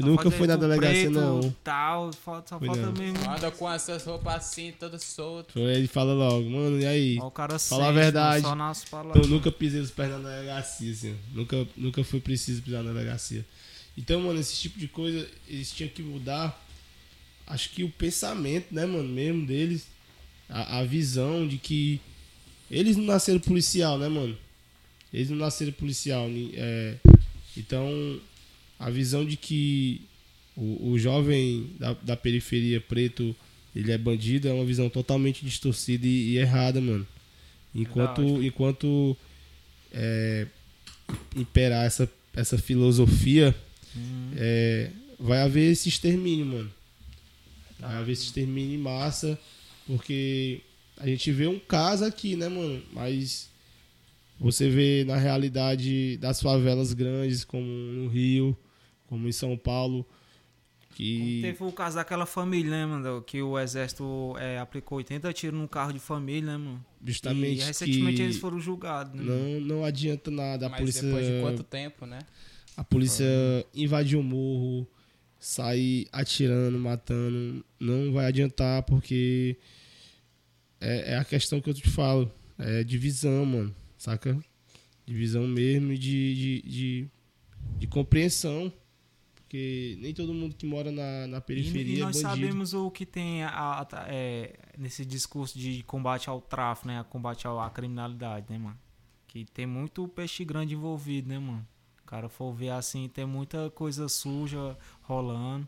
Tu nunca foi na delegacia, preto, não. Tal, só falta não. mesmo. Anda com essas roupas assim, toda solta. Ele fala logo, mano, e aí? Ó, o cara Fala a verdade. Só nas eu nunca pisei os pés na delegacia, assim. Nunca, nunca foi preciso pisar na delegacia. Então, mano, esse tipo de coisa, eles tinham que mudar. Acho que o pensamento, né, mano, mesmo deles. A, a visão de que eles não nasceram policial, né, mano? Eles não nasceram policial. É, então, a visão de que o, o jovem da, da, periferia preto ele é bandido é uma visão totalmente distorcida e, e errada, mano. Enquanto, enquanto é, imperar essa, essa filosofia, uhum. é, vai haver esse extermínio, mano. Vai haver esse extermínio em massa, porque a gente vê um caso aqui, né, mano? Mas você vê na realidade das favelas grandes, como no Rio, como em São Paulo. Que... Teve o caso daquela família, né, mano? Que o exército é, aplicou 80 tiros num carro de família, né, mano? Justamente. E recentemente eles foram julgados, né? Não, não adianta nada. A Mas polícia. Depois de quanto tempo, né? A polícia invadiu o morro, sair atirando, matando. Não vai adiantar, porque é, é a questão que eu te falo. É divisão, mano. Saca? Divisão mesmo de, de, de, de compreensão porque nem todo mundo que mora na, na periferia e, e nós é sabemos o que tem a, a, é, nesse discurso de combate ao tráfico, né? Combate à criminalidade, né, mano? Que tem muito peixe grande envolvido, né, mano? O cara for ver assim, tem muita coisa suja rolando.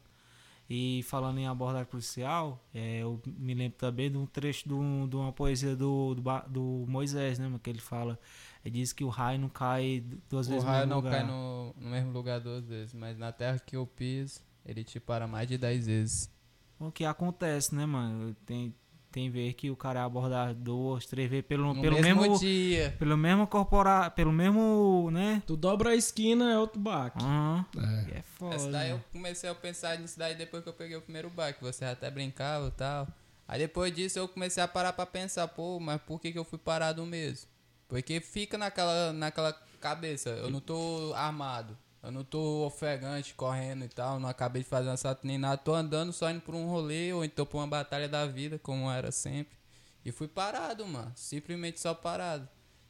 E falando em abordagem policial, é, eu me lembro também de um trecho de, um, de uma poesia do, do, do Moisés, né, mano? Que ele fala ele diz que o raio não cai duas o vezes no mesmo lugar. O raio não cai no, no, mesmo lugar duas vezes, mas na terra que eu piso, ele te para mais de dez vezes. O que acontece, né, mano? Tem, tem vezes que o cara é abordado duas, três vezes pelo, No pelo mesmo, mesmo, dia. pelo mesmo corpora, pelo mesmo, né? Tu dobra a esquina, é outro baque. Aham. É. E É foda. Essa daí eu comecei a pensar nisso daí depois que eu peguei o primeiro bike. Você até brincava e tal. Aí depois disso eu comecei a parar pra pensar, pô, mas por que, que eu fui parado mesmo? Porque fica naquela, naquela cabeça, eu não tô armado. Eu não tô ofegante, correndo e tal. Não acabei de fazer um assalto nem nada. Tô andando só indo por um rolê ou então por uma batalha da vida, como era sempre. E fui parado, mano. Simplesmente só parado.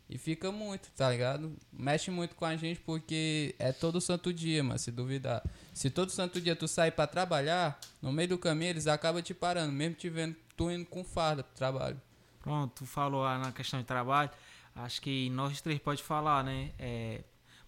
E fica muito, tá ligado? Mexe muito com a gente porque é todo santo dia, mano, se duvidar. Se todo santo dia tu sair pra trabalhar, no meio do caminho eles acabam te parando, mesmo te vendo tu indo com farda pro trabalho. Pronto, tu falou na questão de trabalho. Acho que nós três pode falar, né? É,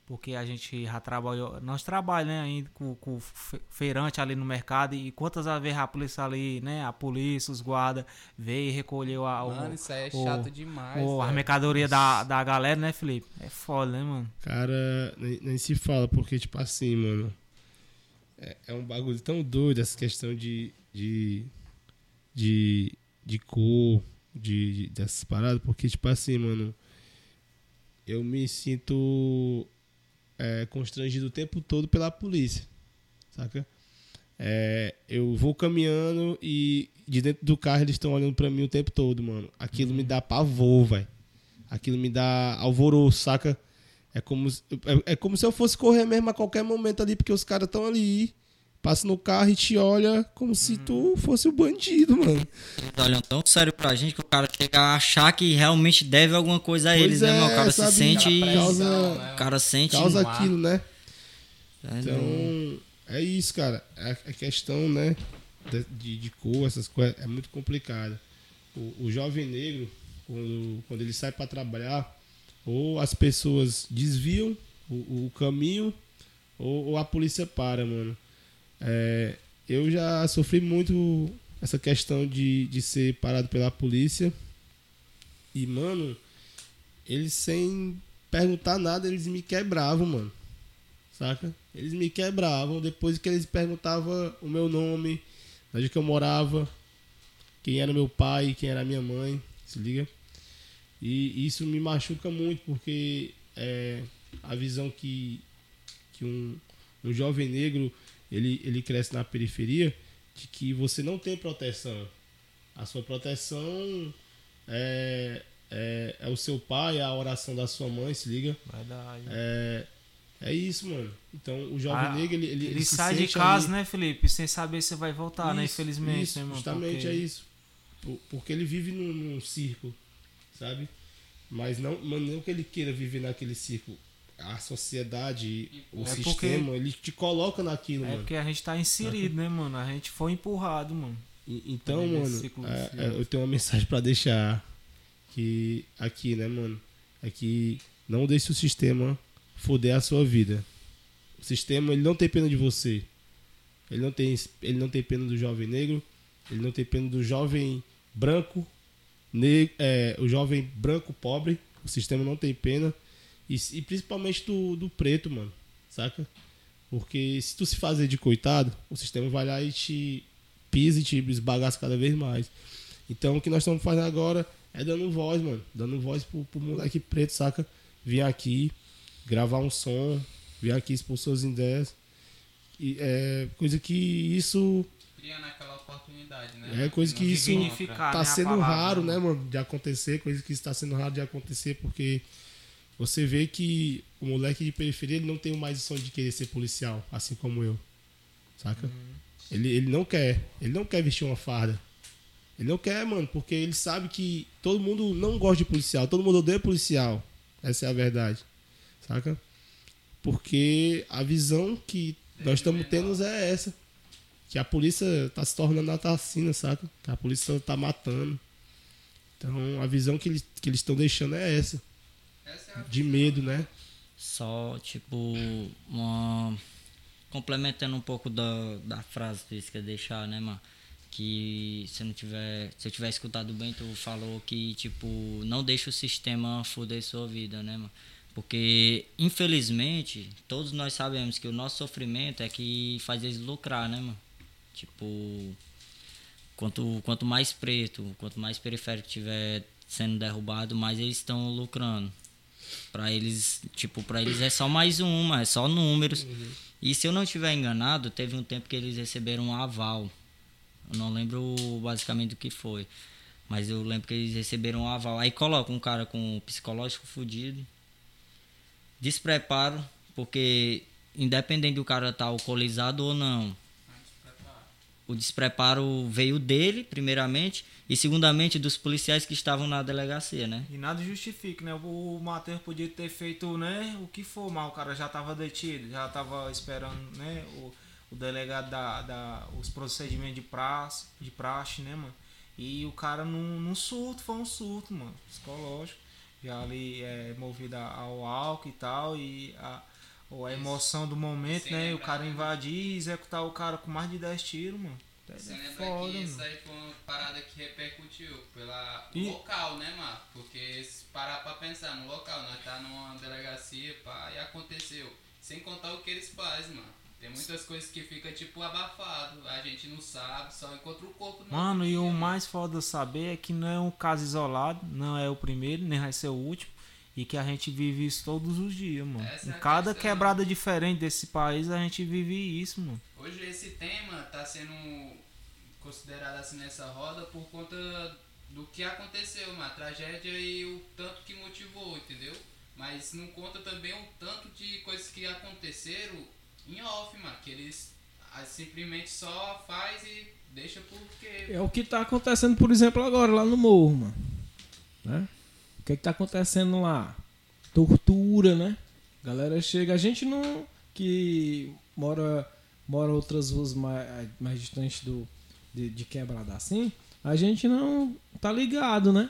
porque a gente já trabalhou. Nós trabalhamos, né, ainda com, com o fe- feirante ali no mercado. E quantas vezes a polícia ali, né? A polícia, os guardas, veio e recolheu a, o, Mano, isso aí é o- chato demais. o- a mercadoria da, da galera, né, Felipe? É foda, né, mano? Cara, nem, nem se fala, porque, tipo assim, mano. É, é um bagulho tão doido essa questão de. de. de, de cor, de, de- dessas paradas, porque, tipo assim, mano. Eu me sinto é, constrangido o tempo todo pela polícia, saca? É, eu vou caminhando e de dentro do carro eles estão olhando pra mim o tempo todo, mano. Aquilo me dá pavor, velho. Aquilo me dá alvoroço, saca? É como, se- é, é como se eu fosse correr mesmo a qualquer momento ali, porque os caras estão ali, passa no carro e te olha como se tu fosse o bandido, mano. Eles olham tão sério pra gente que o cara chega a achar que realmente deve alguma coisa a Pois eles, né, é, mano? O cara sabe? se sente. Causa- né? O cara sente. Causa aquilo, né? É, Então, é isso, cara. A, a questão, né, de, de, de cor, essas coisas, é muito complicada. O, o jovem negro, quando, quando ele sai para trabalhar, ou as pessoas desviam o, o caminho, ou, ou a polícia para, mano. É, eu já sofri muito essa questão de, de ser parado pela polícia. E, mano, eles sem perguntar nada, eles me quebravam, mano. Saca? Eles me quebravam depois que eles perguntavam o meu nome, onde que eu morava, quem era meu pai, quem era minha mãe, se liga? E isso me machuca muito porque é a visão que, que um, um jovem negro ele, ele cresce na periferia de que você não tem proteção. A sua proteção é, é, é o seu pai, é a oração da sua mãe, se liga? Verdade. É, é isso, mano. Então o jovem Ah, negro, ele, ele, Ele, se sai de casa, ali- né, Felipe? Sem saber se vai voltar, né? Isso, Infelizmente, isso, né, mano? Justamente Porque- é isso. Por- Porque ele vive num, num círculo, sabe? Mas não, mas não que ele queira viver naquele círculo. A sociedade, o É porque- sistema, ele te coloca naquilo, É mano. porque a gente tá inserido, né, mano? A gente foi empurrado, mano. E- Então, mano, é, é, eu tenho uma mensagem pra deixar que aqui, né, mano? É que não deixe o sistema foder a sua vida. O sistema, ele não tem pena de você. Ele não tem, ele não tem pena do jovem negro, ele não tem pena do jovem branco, ne, é, o jovem branco pobre. O sistema não tem pena. E, e principalmente do, do preto, mano. Saca? Porque se tu se fazer de coitado, o sistema vai lá e te pisa e te esbagaça cada vez mais. Então o que nós estamos fazendo agora é dando voz, mano. Dando voz pro, pro moleque preto, saca? Vir aqui, gravar um som, vir aqui expor suas ideias. E é coisa que isso Criando aquela oportunidade, né? é coisa que Não isso tá né, sendo palavra, raro, né? né, mano, de acontecer, coisa que está sendo raro de acontecer, porque você vê que o moleque de periferia ele não tem mais o sonho de querer ser policial, assim como eu. Saca? Ele, ele não quer, ele não quer vestir uma farda. Ele não quer, mano, porque ele sabe que todo mundo não gosta de policial, todo mundo odeia policial. Essa é a verdade. Saca? Porque a visão que nós estamos tendo é essa. Que a polícia tá se tornando assassina, saca? Que a polícia tá matando. Então a visão que eles que eles estão deixando é essa. De medo, né? Só, tipo, uma... complementando um pouco da, da frase que você quer deixar, né, mano? Que se não tiver. Se eu tiver escutado bem, tu falou que, tipo, não deixa o sistema foder sua vida, né, mano? Porque, infelizmente, todos nós sabemos que o nosso sofrimento é que faz eles lucrar, né, mano? Tipo. quanto, quanto mais preto, quanto mais periférico tiver sendo derrubado, mais eles estão lucrando. Para eles, tipo, para eles é só mais uma, é só números. E se eu não estiver enganado, teve um tempo que eles receberam um aval. Eu não lembro basicamente do que foi. Mas eu lembro que eles receberam um aval. Aí coloca um cara com psicológico fudido. Despreparo, porque independente do cara estar tá alcoolizado ou não, o despreparo veio dele, primeiramente, e segundamente dos policiais que estavam na delegacia, né? E nada justifica, né? O Matheus podia ter feito, né, o que for, mas o cara já estava detido, já estava esperando, né, o, o delegado da, da os procedimentos de praxe, de praxe, né, mano? E o cara num, num surto, foi um surto, mano, psicológico. Já ali é movido ao álcool e tal, e a, ou a emoção do momento, Sem né? E o cara invadir e executar o cara com mais de 10 tiros, mano. É Você lembra foda, que isso aí foi uma parada que repercutiu pela e... local, né, Marco? Porque se parar pra pensar no local, nós tá numa delegacia pá, e aconteceu. Sem contar o que eles fazem, mano. Tem muitas coisas que fica tipo abafado, a gente não sabe, só encontra o corpo no Mano, e o mais foda saber é que não é um caso isolado, não é o primeiro, nem vai ser o último. E que a gente vive isso todos os dias, mano. Essa em é cada questão. quebrada diferente desse país, a gente vive isso, mano. Hoje esse tema tá sendo considerado assim nessa roda por conta do que aconteceu, uma tragédia e o tanto que motivou, entendeu? Mas não conta também o tanto de coisas que aconteceram em off, mano, que eles ah, simplesmente só faz e deixa porque... É o que tá acontecendo, por exemplo, agora lá no morro, mano. Né? O que, é que tá acontecendo lá? Tortura, né? galera chega. A gente não. que mora, mora outras ruas mais, mais distantes do, de, de quebrada assim, a gente não tá ligado, né?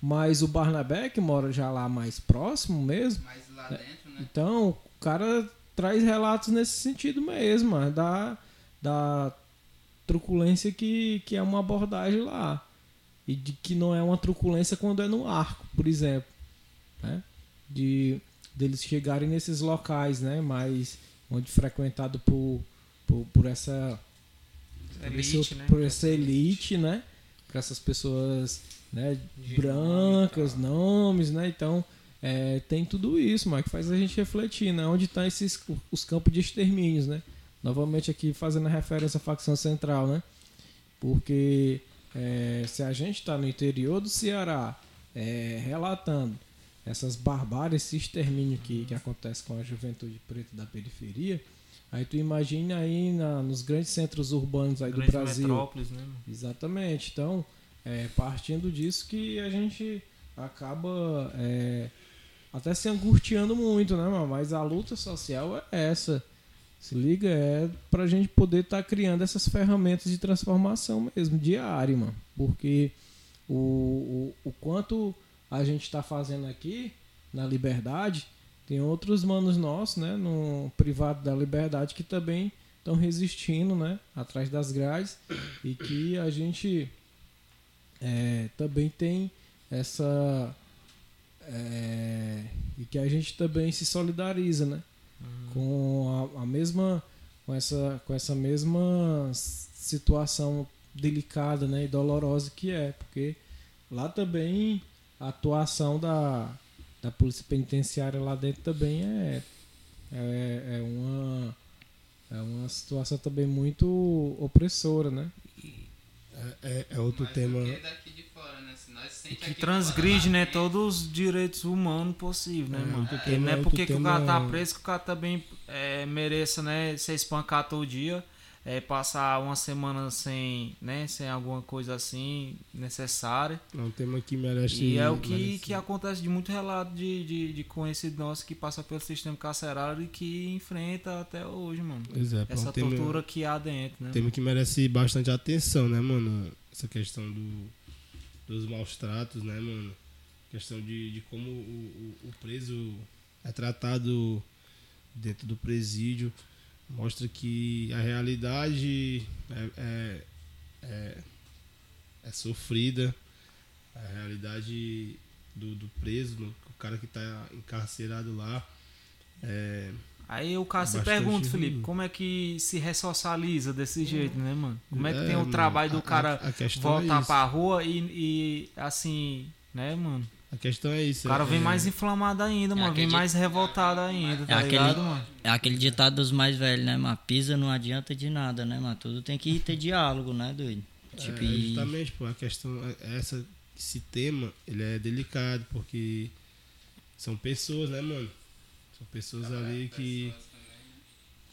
Mas o Barnabé, que mora já lá mais próximo mesmo. Mais lá dentro, né? Então, o cara traz relatos nesse sentido mesmo, da, da truculência que, que é uma abordagem lá e de que não é uma truculência quando é no arco, por exemplo, né? De deles chegarem nesses locais, né? Mais onde frequentado por, por, por essa elite, por, esse, né? por essa elite, né? Por essas pessoas, né? Brancas, nomes, né? Então é, tem tudo isso, mas que faz a gente refletir, né? Onde estão tá esses os campos de extermínios, né? Novamente aqui fazendo a referência à facção central, né? Porque é, se a gente está no interior do Ceará é, relatando essas barbáries, esse extermínio que, que acontece com a juventude preta da periferia, aí tu imagina aí na, nos grandes centros urbanos aí do Brasil. Metrópolis, né? Exatamente. Então, é, partindo disso que a gente acaba é, até se angustiando muito, né, Mas a luta social é essa. Se liga, é pra gente poder estar tá criando essas ferramentas de transformação mesmo, diário, mano. Porque o, o, o quanto a gente está fazendo aqui na liberdade, tem outros manos nossos, né, no privado da liberdade que também estão resistindo, né, atrás das grades e que a gente é, também tem essa é, e que a gente também se solidariza, né? Uhum. com a, a, mesma com essa com essa mesma situação delicada né, e dolorosa que é, porque lá também a atuação da, da polícia penitenciária lá dentro também é, é, é uma é uma situação também muito opressora, né? É, é, é outro Mas tema. Daqui de? Que transgride, né, todos os direitos humanos possíveis, né, é, mano? Porque não é porque que o cara tá preso que o cara também é, mereça, né, ser espancado todo dia, é, passar uma semana sem, né, sem alguma coisa assim necessária. É um tema que merece. E é o que, merece. que acontece de muito relato de, de, de conhecido nosso que passa pelo sistema carcerário e que enfrenta até hoje, mano. Exato. Essa é um tortura tema, que há dentro, né? Tema mano? que merece bastante atenção, né, mano? Essa questão do dos maus tratos, né, mano? Questão de, de como o, o, o preso é tratado dentro do presídio. Mostra que a realidade é, é, é, é sofrida. A realidade do, do preso, o cara que está encarcerado lá, é, Aí o cara se pergunta, Felipe, ruim. como é que se ressocializa desse jeito, né, mano? Como é que É, tem o mano, trabalho do a- cara a- a questão voltar é isso. pra rua e, e, assim, né, mano? A questão é isso. O cara é- vem mais inflamado ainda, mano. Vem mais revoltado ainda, É tá aquele, ligado, mano? é aquele ditado dos mais velhos, né, mano? Pisa não adianta de nada, né, mano? Tudo tem que ter diálogo, né, doido? Tipo, É, justamente, pô, a questão, é- essa, esse tema, ele é delicado, porque são pessoas, né, mano? São pessoas ali que,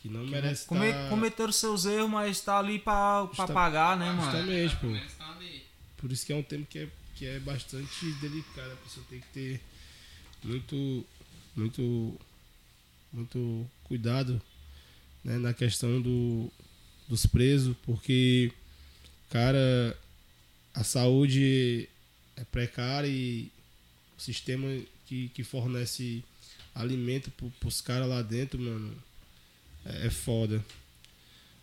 que não merecem Come, estar... Cometeram seus erros, mas tá ali pra, pra Justa- pagar, né, mano? Justamente, pô. Por isso que é um tema que é, que é bastante delicado. A pessoa tem que ter muito, muito, muito cuidado né, na questão do, dos presos, porque, cara, a saúde é precária e o sistema que, que fornece alimento pro, pros caras lá dentro, mano, é, é foda.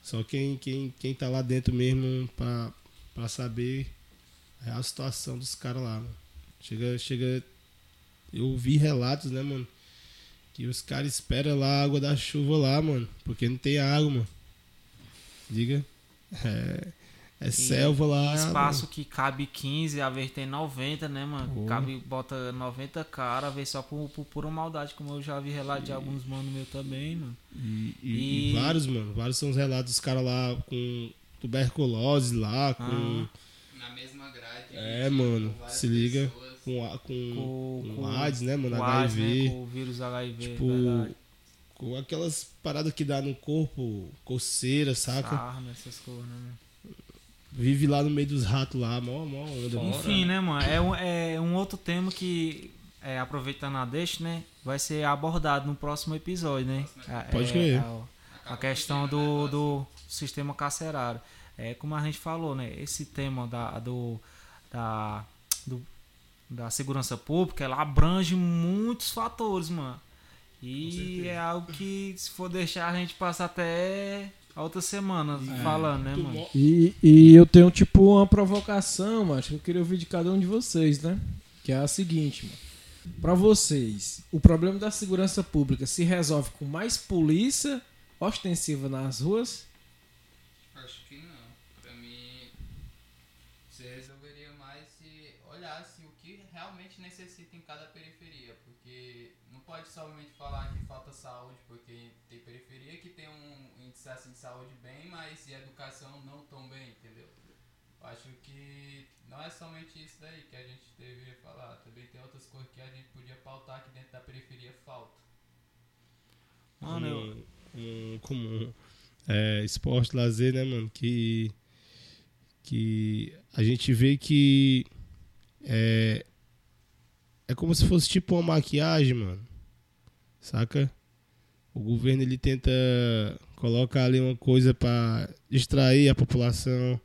Só quem, quem, quem tá lá dentro mesmo pra, pra saber a real situação dos caras lá, mano. Chega, chega. Eu vi relatos, né, mano? Que os caras esperam lá a água da chuva lá, mano. Porque não tem água, mano. Diga. É, é selva lá. Espaço que cabe 15, a vez tem 90, né, mano? Pô. Cabe, bota 90 cara, a vez só por, por pura maldade, como eu já vi relato de alguns manos meus também, mano. E, e- E- e vários, mano. Vários são os relatos dos caras lá com tuberculose lá, com. Ah. Na mesma grade. É, mano, se liga. Com, a- com, Com, com AIDS, né, mano? com AIDS, HIV. né, com o vírus HIV, tipo, verdade. com aquelas paradas que dá no corpo, coceira, saca? Sarna, essas coisas, né, mano? Vive lá no meio dos ratos lá, mó, mó onda. Enfim, né, mano? É um, é um outro tema que, é, aproveitando a deixa, né? Vai ser abordado no próximo episódio, né? Pode é, crer. A, a questão do, do sistema carcerário. É como a gente falou, né? Esse tema da, do, da, do- da segurança pública, ela abrange muitos fatores, mano. E é algo que, se for deixar, a gente passa até a outra semana falando, né, mano? E, e eu tenho, tipo, uma provocação, mano, que eu queria ouvir de cada um de vocês, né? Que é a seguinte, mano. Pra vocês, o problema da segurança pública se resolve com mais polícia ostensiva nas ruas? Acho que não. Pra mim, você resolveria mais se olhasse o que realmente necessita em cada periferia. Porque não pode somente falar que falta saúde, porque tem periferia que tem um índice assim, de saúde bem, mas e educação não tão bem, entendeu? Eu Acho que não é somente isso daí que a gente deveria falar. Também tem outras coisas que a gente podia pautar que dentro da periferia falta. Mano, um, um comum é, esporte, lazer, né, mano? Que, que a gente vê que é, é como se fosse tipo uma maquiagem, mano. Saca? O governo ele tenta colocar ali uma coisa pra distrair a população,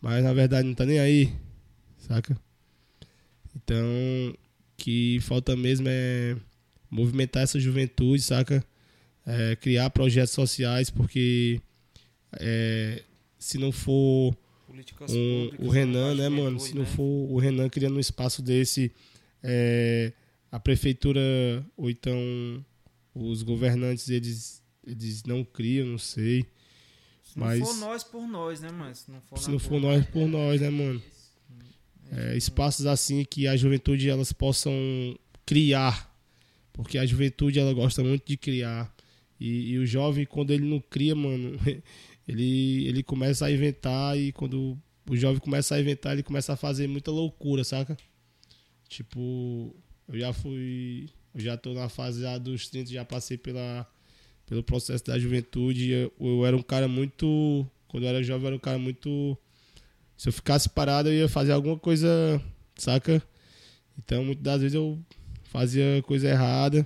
mas na verdade não tá nem aí, saca? Então, que falta mesmo é movimentar essa juventude, saca? É, criar projetos sociais, porque é, se não for um- o Renan, pra né, mano? Se não né? for o Renan criando um espaço desse, é, a prefeitura ou então os governantes, eles, eles não criam, não sei. Se não mas- for nós por nós, né, mano? Se não for, Se não for nós por nós, né, mano? É, espaços assim que a juventude elas possam criar, porque a juventude ela gosta muito de criar e, e o jovem quando ele não cria, mano, ele ele começa a inventar e quando o jovem começa a inventar ele começa a fazer muita loucura, saca? Tipo, eu já fui, eu já tô na fase já dos 30, já passei pela pelo processo da juventude, eu, eu era um cara muito, quando eu era jovem eu era um cara muito se eu ficasse parado, eu ia fazer alguma coisa, saca? Então, muitas das vezes eu fazia coisa errada.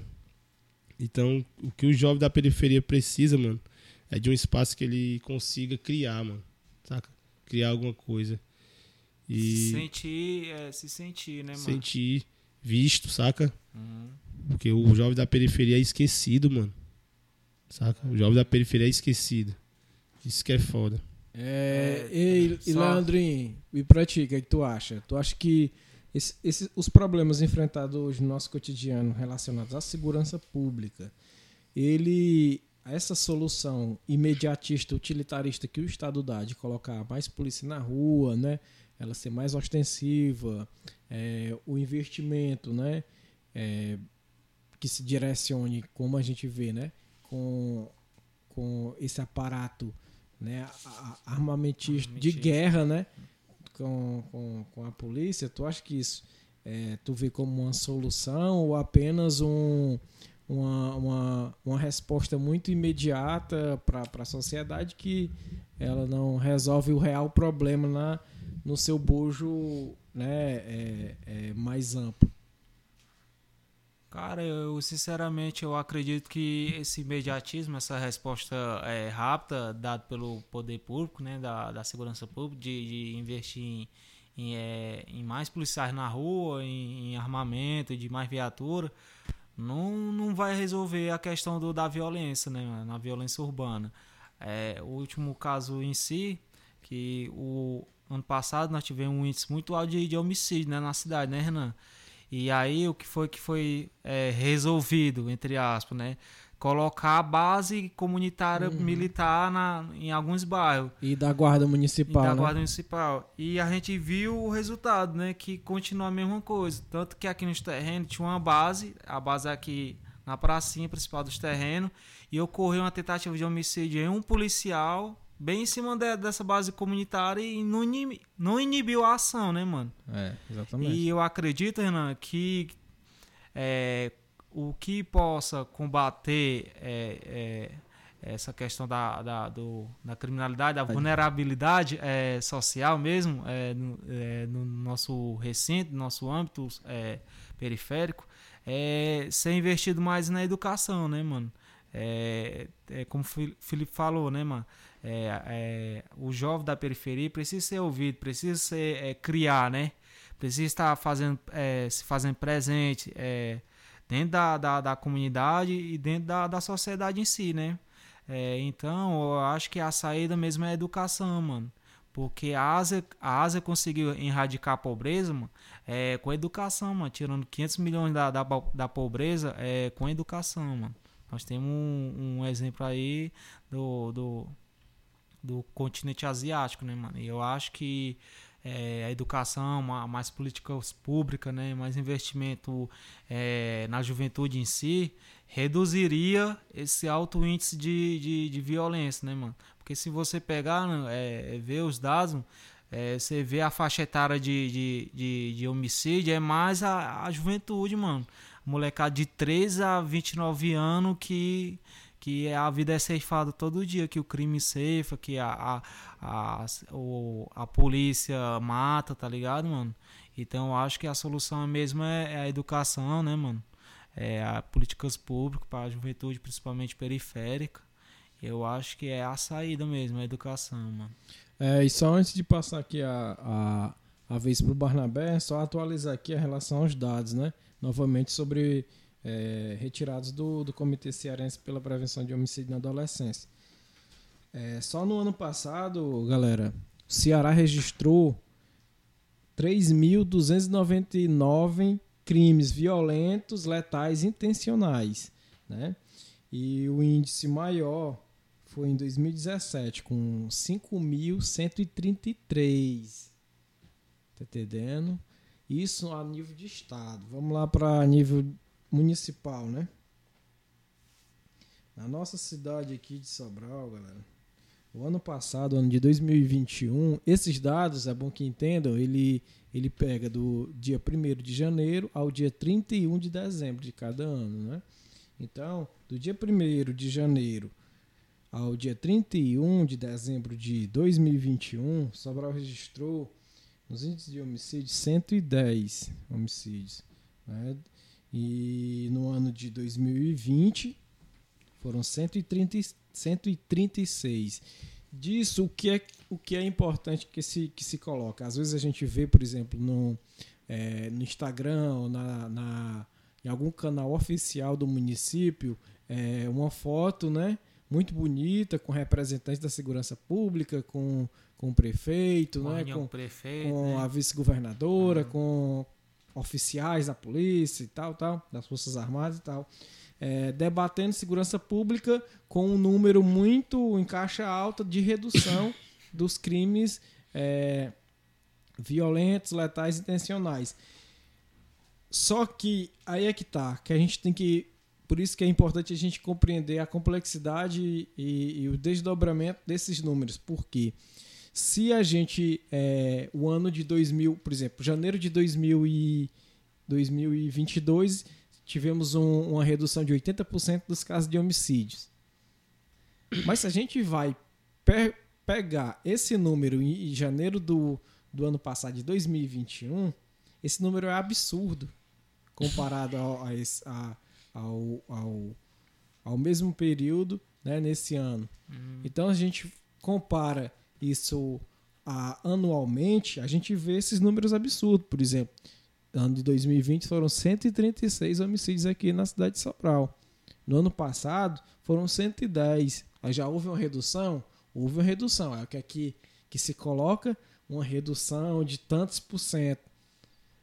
Então, o que o jovem da periferia precisa, mano, é de um espaço que ele consiga criar, mano, saca? Criar alguma coisa. Se E sentir, é, se sentir, né, mano? sentir visto, saca? Uhum. Porque o jovem da periferia é esquecido, mano. Saca? O jovem da periferia é esquecido. Isso que é foda. É, É, e, e só- Leandrinho, e pra ti, o que, é que tu acha? Tu acha que esse- esse- os problemas enfrentados hoje no nosso cotidiano relacionados à segurança pública, ele essa solução imediatista, utilitarista que o Estado dá de colocar mais polícia na rua, né? Ela ser mais ostensiva, é, o investimento, né? É, que se direcione, como a gente vê, né? Com, com esse aparato né? armamentista de guerra, né? Com, com, com a polícia, tu acha que isso é, tu vê como uma solução ou apenas um, uma, uma, uma resposta muito imediata para a sociedade que ela não resolve o real problema na, no seu bojo né, é, é mais amplo. Cara, eu sinceramente eu acredito que esse imediatismo, essa resposta é, rápida dada pelo poder público, né, da, da segurança pública, de, de investir em, em, é, em, mais policiais na rua, em, em, armamento, de mais viatura, não, não vai resolver a questão do, da violência, né, na violência urbana. É, o último caso em si, que o ano passado nós tivemos um índice muito alto de, de homicídio né, na cidade, né, Renan? E aí o que foi que foi é, resolvido, entre aspas, né? Colocar a base comunitária uhum. militar na, em alguns bairros. E da guarda municipal. E da né? guarda municipal. E a gente viu o resultado, né? Que continua a mesma coisa. Tanto que aqui nos terrenos tinha uma base, a base aqui na pracinha principal dos terrenos, e ocorreu uma tentativa de homicídio em um policial bem em cima de, dessa base comunitária e não, inibi, não inibiu a ação, né, mano? É, exatamente. E eu acredito, Renan, que é, o que possa combater é, é, essa questão da, da, do, da criminalidade, da vulnerabilidade é, social mesmo, é, no, é, no, nosso recinto, no nosso âmbito periférico, é ser investido mais na educação, né, mano? É, é como o Felipe falou, né, mano? É, é, o jovem da periferia precisa ser ouvido, precisa ser, é, criar, né? Precisa estar fazendo, é, se fazendo presente é, dentro da, da, da, comunidade e dentro da, da sociedade em si, né? É, então, eu acho que a saída mesmo é a educação, mano. Porque a Ásia, a Ásia conseguiu erradicar a pobreza, mano, é, com educação, mano. Tirando 500 milhões da, da, da pobreza é, com educação, mano. Nós temos um, um exemplo aí do, do, do continente asiático, né, mano? E eu acho que é, a educação, mais políticas públicas, né, mais investimento é, na juventude em si, reduziria esse alto índice de, de, de violência, né, mano? Porque se você pegar, né, é, ver os dados, é, você vê a faixa etária de, de, de, de homicídio, é mais a, a juventude, mano. Molecada de 13 a 29 anos que que a vida é ceifada todo dia, que o crime ceifa, que a, a, a, o, a polícia mata, tá ligado, mano? Então eu acho que a solução mesmo é, é a educação, né, mano? É a políticas públicas para a juventude, principalmente periférica. Eu acho que é a saída mesmo, a educação, mano. É, e só antes de passar aqui a, a, a vez pro Barnabé, só atualizar aqui a relação aos dados, né? Novamente sobre é, retirados do, do Comitê Cearense pela Prevenção de Homicídio na Adolescência. É, só no ano passado, galera, o Ceará registrou 3.299 crimes violentos, letais intencionais. Né? E o índice maior foi em 2017, com 5.133. Tá entendendo? Isso a nível de estado. Vamos lá para nível municipal, né? Na nossa cidade aqui de Sobral, galera, o ano passado, ano de 2021, esses dados, é bom que entendam, ele, ele pega do dia 1 de janeiro ao dia 31 de dezembro de cada ano, né? Então, do dia 1 de janeiro ao dia 31 de dezembro de 2021, Sobral registrou nos índices de homicídio 110 homicídios. Né? E no ano de 2020 foram 130, 136. Disso, o que é, o que é importante que se, que se coloca? Às vezes a gente vê, por exemplo, no, é, no Instagram ou na, na, em algum canal oficial do município, é, uma foto né, muito bonita com representantes da segurança pública, com, com o prefeito, né, com, prefeito, com né? a vice-governadora, uhum. com, oficiais da polícia e tal, tal, das Forças Armadas e tal. é, debatendo segurança pública com um número muito em caixa alta de redução dos crimes é, violentos, letais e intencionais. Só que aí é que tá, que a gente tem que. Por isso que é importante a gente compreender a complexidade e, e o desdobramento desses números. Porque se a gente. É, o ano de 2000, por exemplo, janeiro de 2000 e 2022, tivemos um, uma redução de 80% dos casos de homicídios. Mas se a gente vai pe pegar esse número em, janeiro do, do ano passado, de 2021, esse número é absurdo comparado ao, a esse, a, ao, ao, ao, mesmo período né, nesse ano. Uhum. Então a gente compara isso a, anualmente, a gente vê esses números absurdos. Por exemplo, ano de 2020 foram 136 homicídios aqui na cidade de Sobral. No ano passado foram 110. Aí já houve uma redução? Houve uma redução. É o que aqui que se coloca uma redução de tantos por cento.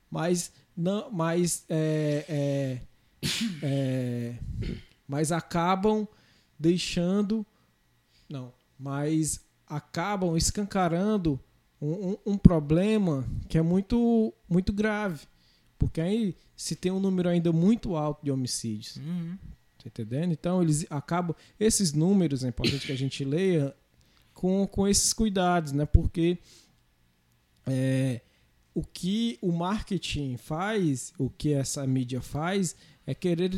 Mas não, mas é, é, é, mas acabam deixando não, mas acabam escancarando um, um, um, problema que é muito muito grave, porque aí se tem um número ainda muito alto de homicídios, uhum. tá entendendo? Então eles acabam esses números é importante que a gente leia com, com esses cuidados, né? Porque é, o que o marketing faz, o que essa mídia faz, é querer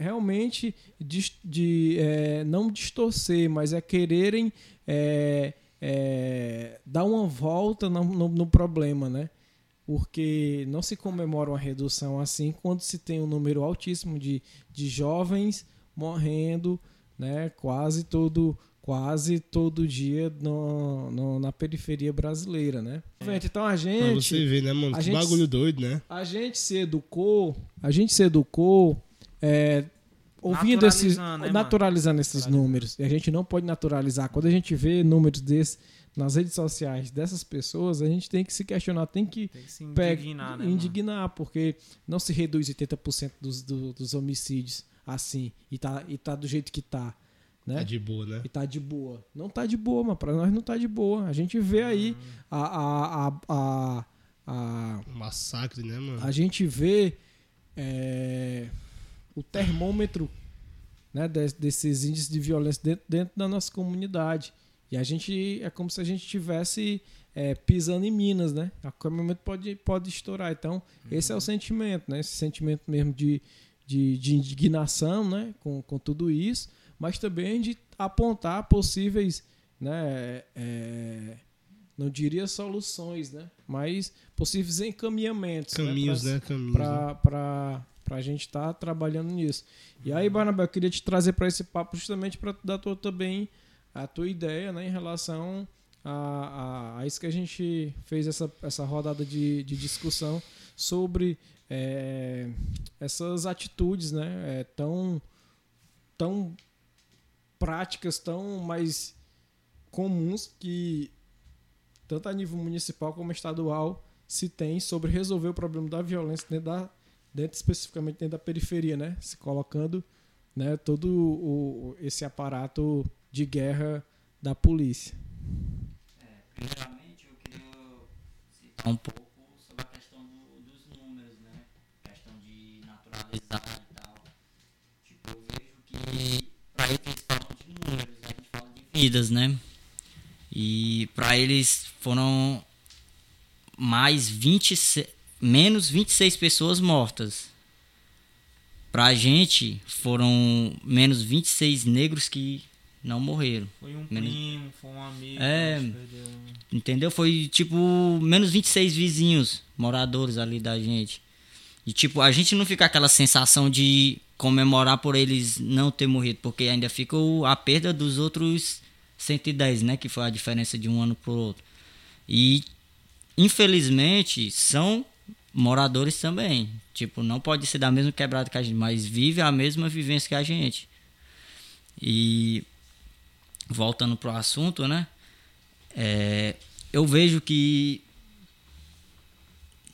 realmente de, de é, não distorcer, mas é quererem é, é, dar uma volta no, no, no, problema, né? Porque não se comemora uma redução assim quando se tem um número altíssimo de, de jovens morrendo, né? Quase todo quase todo dia no, no, na periferia brasileira, né? É. Então a gente. Pra você ver, né, mano? Que gente, bagulho doido, né? A gente se educou, a gente se educou é, ouvindo esses. Né, naturalizando esses números. E a gente não pode naturalizar. Quando a gente vê números desses nas redes sociais dessas pessoas, a gente tem que se questionar, tem que, tem que se indignar, né, indignar porque não se reduz 80% dos, do, dos homicídios assim e tá, e tá do jeito que tá. Né? Tá de boa, né? E tá de boa. Não tá de boa, mas pra nós não tá de boa. A gente vê aí hum. a, a, a, a, a. massacre, né, mano? A gente vê é, o termômetro né, desses índices de violência dentro, dentro da nossa comunidade. E a gente é como se a gente tivesse é, pisando em minas, né? A qualquer momento pode, pode estourar. Então, uhum. esse é o sentimento, né? Esse sentimento mesmo de, de, de indignação, né? Com, com tudo isso mas também de apontar possíveis, né, é, não diria soluções, né, mas possíveis encaminhamentos. Né, Caminhos, né? né? Caminhos. Para né? a gente estar tá trabalhando nisso. E aí, Barnabé, eu queria te trazer para esse papo justamente para dar tua, também a tua ideia né, em relação a, a, a, isso que a gente fez essa, essa rodada de, de discussão sobre é, essas atitudes né, é, tão, tão práticas tão mais comuns que tanto a nível municipal como estadual se tem sobre resolver o problema da violência dentro, da, dentro especificamente dentro da periferia, né? Se colocando né, todo o, esse aparato de guerra da polícia. É, primeiramente, eu queria citar um pouco sobre a questão do, dos números, né? Questão de naturalizar e tal. Tipo, eu vejo que para eles números, a gente fala de vidas, né? E para eles foram mais 20 menos 26 pessoas mortas. Pra gente foram menos 26 negros que não morreram. Foi um menos... primo, foi um amigo. É, entendeu? Foi tipo menos 26 vizinhos, moradores ali da gente. E tipo, a gente não fica aquela sensação de comemorar por eles não ter morrido, porque ainda fica a perda dos outros 110, né? Que foi a diferença de um ano pro outro. E infelizmente são moradores também. Tipo, não pode ser da mesma quebrada que a gente, mas vive a mesma vivência que a gente. E voltando pro assunto, né? É, eu vejo que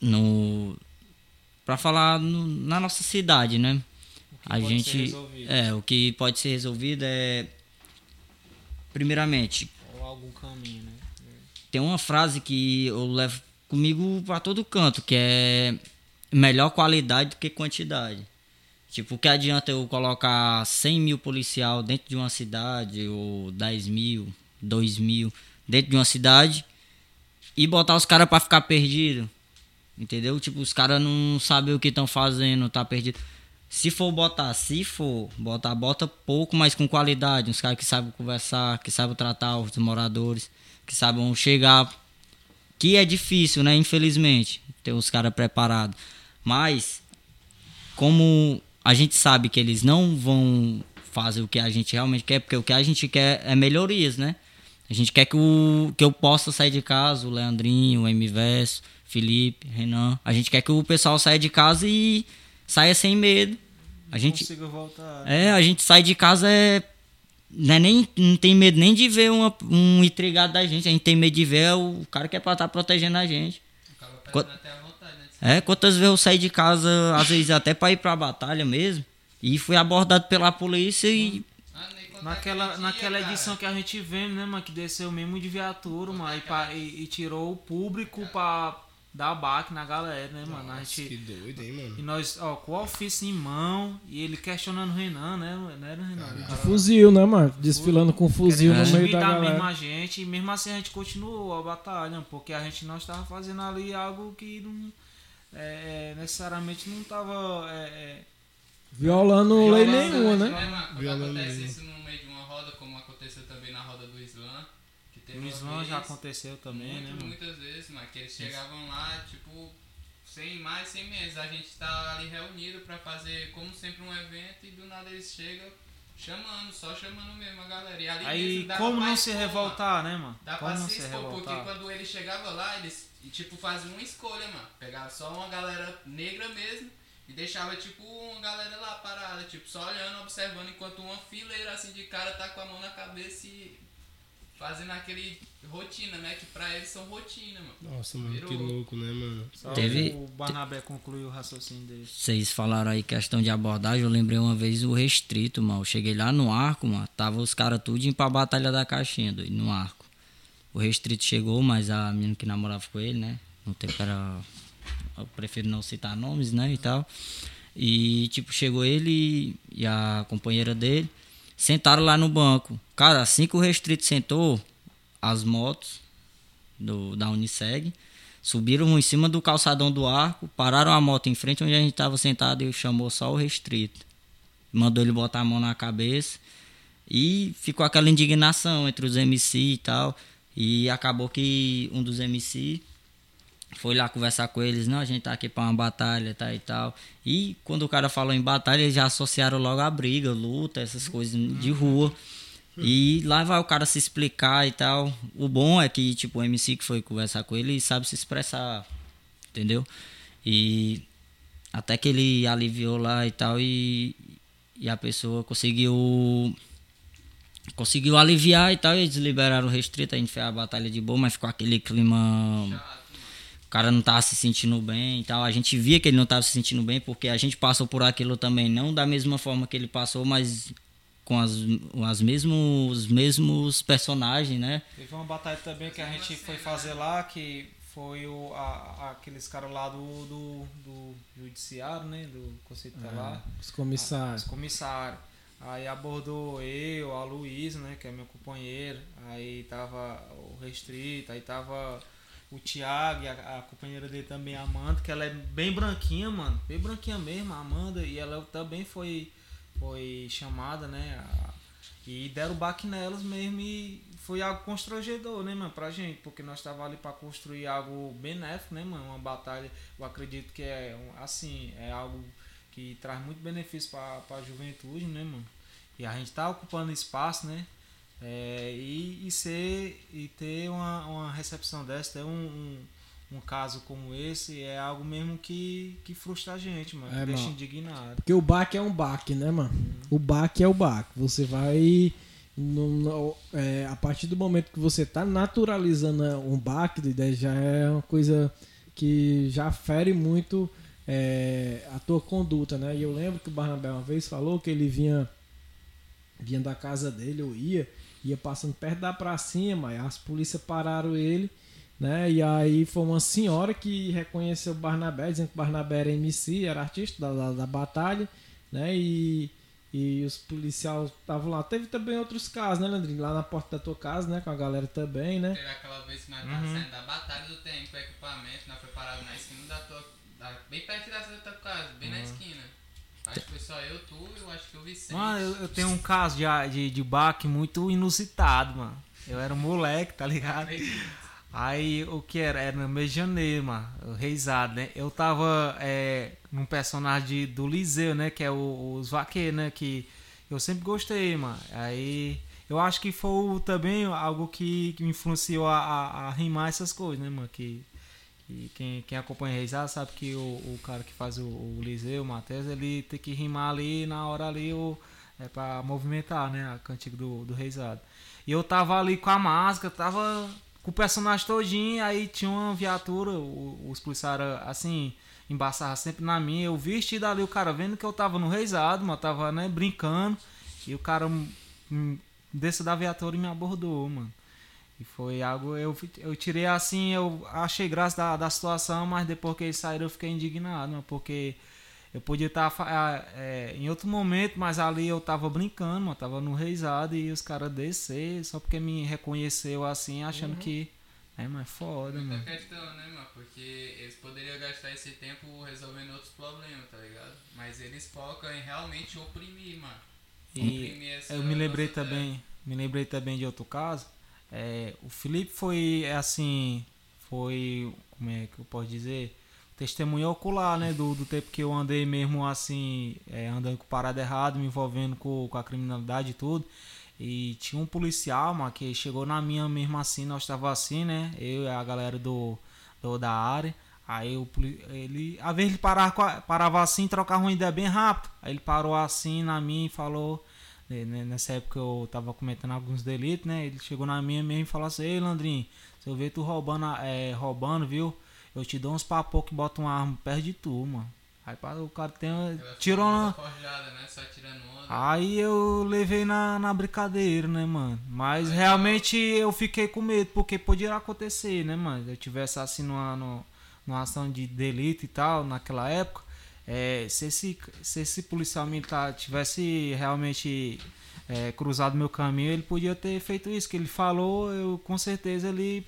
no para falar no, na nossa cidade, né? a gente. É, o que pode ser resolvido é. Primeiramente, Ou algum caminho, né? tem uma frase que eu levo comigo pra todo canto, que é melhor qualidade do que quantidade. Tipo, o que adianta eu colocar 100 mil policial dentro de uma cidade, ou 10 mil, 2 mil dentro de uma cidade, e botar os caras pra ficar perdido? Entendeu? Tipo, os caras não sabem o que estão fazendo, tá perdido. Se for botar, se for botar, bota pouco, mas com qualidade. Uns caras que sabem conversar, que sabem tratar os moradores, que sabem chegar. Que é difícil, né? Infelizmente, ter os caras preparados. Mas, como a gente sabe que eles não vão fazer o que a gente realmente quer, porque o que a gente quer é melhorias, né? A gente quer que, o, que eu possa sair de casa, o Leandrinho, o MVS, Felipe, Renan. A gente quer que o pessoal saia de casa e saia sem medo. A gente, Consigo voltar. né? é, a gente sai de casa é. Não, é nem, não tem medo nem de ver uma, um intrigado da gente. A gente tem medo de ver o cara que é pra estar protegendo a gente. Acaba Quant- perdendo até a vontade, né? É, quantas vezes eu saí de casa, às vezes até pra ir pra batalha mesmo, e fui abordado pela polícia e. Ah, Naquela, naquela dia, edição cara. que a gente vê, né, mano, que desceu mesmo de viatura, mano, e, e- e tirou o público pra dar baque na galera, né, mano? A Nossa, que gente. doido, hein, mano? E nós, ó, com o ofício em mão, e ele questionando o Renan, né? Não era o Renan? Cara- Fuzil, né, mano? Desfilando com fuzil no meio da intimidar mesmo galera. a gente, e mesmo assim a gente continuou a batalha, porque a gente não estava fazendo ali algo que não. é, é, necessariamente não estava. É, é, Violando lei Violando, nenhuma, né? né? Quando Violando acontece isso no meio de uma roda, como aconteceu também na roda do Islã, Islã vez, já aconteceu também, muito, né, mano? Muitas vezes, mano, que eles chegavam lá, tipo, sem mais, sem menos. A gente tá ali reunido pra fazer, como sempre, um evento e do nada eles chegam chamando, só chamando mesmo a galera. E ali Aí, mesmo dá como não se expor, mano. revoltar, né, mano? Dá Como pra não se expor, porque revoltar? quando ele chegava lá, eles tipo faziam uma escolha, mano. Pegava só uma galera negra mesmo e deixava tipo uma galera lá parada, tipo, só olhando, observando, enquanto uma fileira assim de cara tá com a mão na cabeça e fazendo aquele rotina, né? Que pra eles são rotina, mano. Nossa, mano, que Virou. louco, né, mano? Só Teve- o Barnabé concluiu o raciocínio dele. Vocês falaram aí questão de abordagem, eu lembrei uma vez o restrito, mano. Eu cheguei lá no arco, mano. Tava os caras tudo indo pra Batalha da Caixinha, doido, no arco. O restrito chegou, mas a menina que namorava com ele, né? No tempo era. Eu prefiro não citar nomes, né? E tal. E, tipo, chegou ele e a companheira dele. Sentaram lá no banco. Cara, assim que o restrito sentou, as motos do, da Uniseg subiram em cima do calçadão do arco, pararam a moto em frente onde a gente estava sentado e chamou só o restrito. Mandou ele botar a mão na cabeça e ficou aquela indignação entre os MC e tal. E acabou que um dos MC foi lá conversar com eles, não, a gente tá aqui pra uma batalha, tá e tal. E quando o cara falou em batalha, eles já associaram logo a briga, luta, essas coisas de rua. E lá vai o cara se explicar e tal. O bom é que, tipo, o MC que foi conversar com ele sabe se expressar, entendeu? E até que ele aliviou lá e tal e, e a pessoa conseguiu conseguiu aliviar e tal, e eles liberaram o restrito, a gente fez a batalha de boa, mas ficou aquele clima o cara não tava se sentindo bem e tal. A gente via que ele não tava se sentindo bem porque a gente passou por aquilo também, não da mesma forma que ele passou, mas com as, as mesmos, os mesmos personagens, né? Teve uma batalha também que a gente foi fazer lá, que foi o, a, aqueles caras lá do, do, do judiciário, né? Do Conceito lá. Os Os comissários. comissários. Aí abordou eu, a Luísa, né, que é meu companheiro. Aí tava o Restrito, aí tava o Thiago e a, a companheira dele também, a Amanda, que ela é bem branquinha, mano. Bem branquinha mesmo, a Amanda. E ela também foi, foi chamada, né? a- e deram baque nelas mesmo e foi algo constrangedor, né, mano, pra gente, porque nós tava ali pra construir algo benéfico, né, mano, uma batalha, eu acredito que é, assim, é algo que traz muito benefício pra, pra juventude, né, mano, e a gente tá ocupando espaço, né, é, e, e ser, e ter uma, uma recepção dessa, ter um, um, um caso como esse, é algo mesmo que, que frustra a gente, mano, É, que deixa mano. indignado. Porque o baque é um baque, né, mano? O baque é o baque. Você vai. no- no- é, a partir do momento que você tá naturalizando um baque, já é uma coisa que já fere muito é, a tua conduta, né? E eu lembro que o Barnabé uma vez falou que ele vinha vinha da casa dele, ou ia, ia passando perto da pracinha, mas as polícias pararam ele, né? E aí foi uma senhora que reconheceu o Barnabé, dizendo que o Barnabé era MC, era artista da, da, da batalha, né? E, e os policiais estavam lá. Teve também outros casos, né, Landrinho? Lá na porta da tua casa, né? Com a galera também, né? Teve aquela vez que nós uhum. tava saindo da batalha do tempo, com equipamento, nós foi parado na esquina da tua. Da, bem perto da tua casa, bem uhum. na esquina. Acho que foi só eu, tu eu acho que o Vicente. Mano, eu, eu tenho um caso de, de, de baque muito inusitado, mano. Eu era um moleque, tá ligado? Aí o que era? Era no mês de janeiro, mano. Reisado, né? Eu tava é, num personagem do Liseu, né? Que é o, os vaqueiros, né? Que eu sempre gostei, mano. Aí eu acho que foi também algo que, que me influenciou a, a, a rimar essas coisas, né, mano? Que e quem, quem acompanha Reisado sabe que o, o cara que faz o, o Liseu, o Matheus, ele tem que rimar ali na hora ali o, é pra movimentar, né? A cantiga do, do Reisado. E eu tava ali com a máscara, tava com o personagem todinho, aí tinha uma viatura, os policiais assim, embaçavam sempre na minha. Eu vestido ali, o cara vendo que eu tava no Reisado, mas tava, né, brincando. E o cara hum, desceu da viatura e me abordou, mano. E foi algo, eu, eu tirei assim, eu achei graça da, da situação, mas depois que eles saíram eu fiquei indignado, porque eu podia estar é, em outro momento, mas ali eu tava brincando, eu tava no reisado e os caras descer só porque me reconheceu assim, achando uhum. que. É, mas foda, Muita mano. questão, né, mano? Porque eles poderiam gastar esse tempo resolvendo outros problemas, tá ligado? Mas eles focam em realmente oprimir, mano. E eu me lembrei também, me lembrei também de outro caso é, o Felipe foi é assim, foi como é que eu posso dizer, testemunho ocular, né, do, do tempo que eu andei mesmo assim, é, andando com parada errada, me envolvendo com, com a criminalidade e tudo. E tinha um policial, mano, que chegou na minha mesmo assim, nós estava assim, né? Eu e a galera do, do da área. Aí o, ele, a vez ele parava, parava assim, trocava uma ideia bem rápido. Aí ele parou assim na minha e falou: nessa época eu tava cometendo alguns delitos, né? Ele chegou na minha mesmo e falou assim, ei Landrinho, se eu ver tu roubando, é, roubando, viu? Eu te dou uns papos que botam uma arma perto de tu, mano. Aí o cara tem. Tirou uma. Forjada, né? Aí eu levei na, na brincadeira, né, mano? Mas Aí, realmente eu fiquei com medo, porque podia acontecer, né, mano? Eu tivesse assim numa, numa ação de delito e tal, naquela época. É, se, esse, se esse policial militar tivesse realmente é, cruzado meu caminho, ele podia ter feito isso. Que ele falou, eu com certeza ele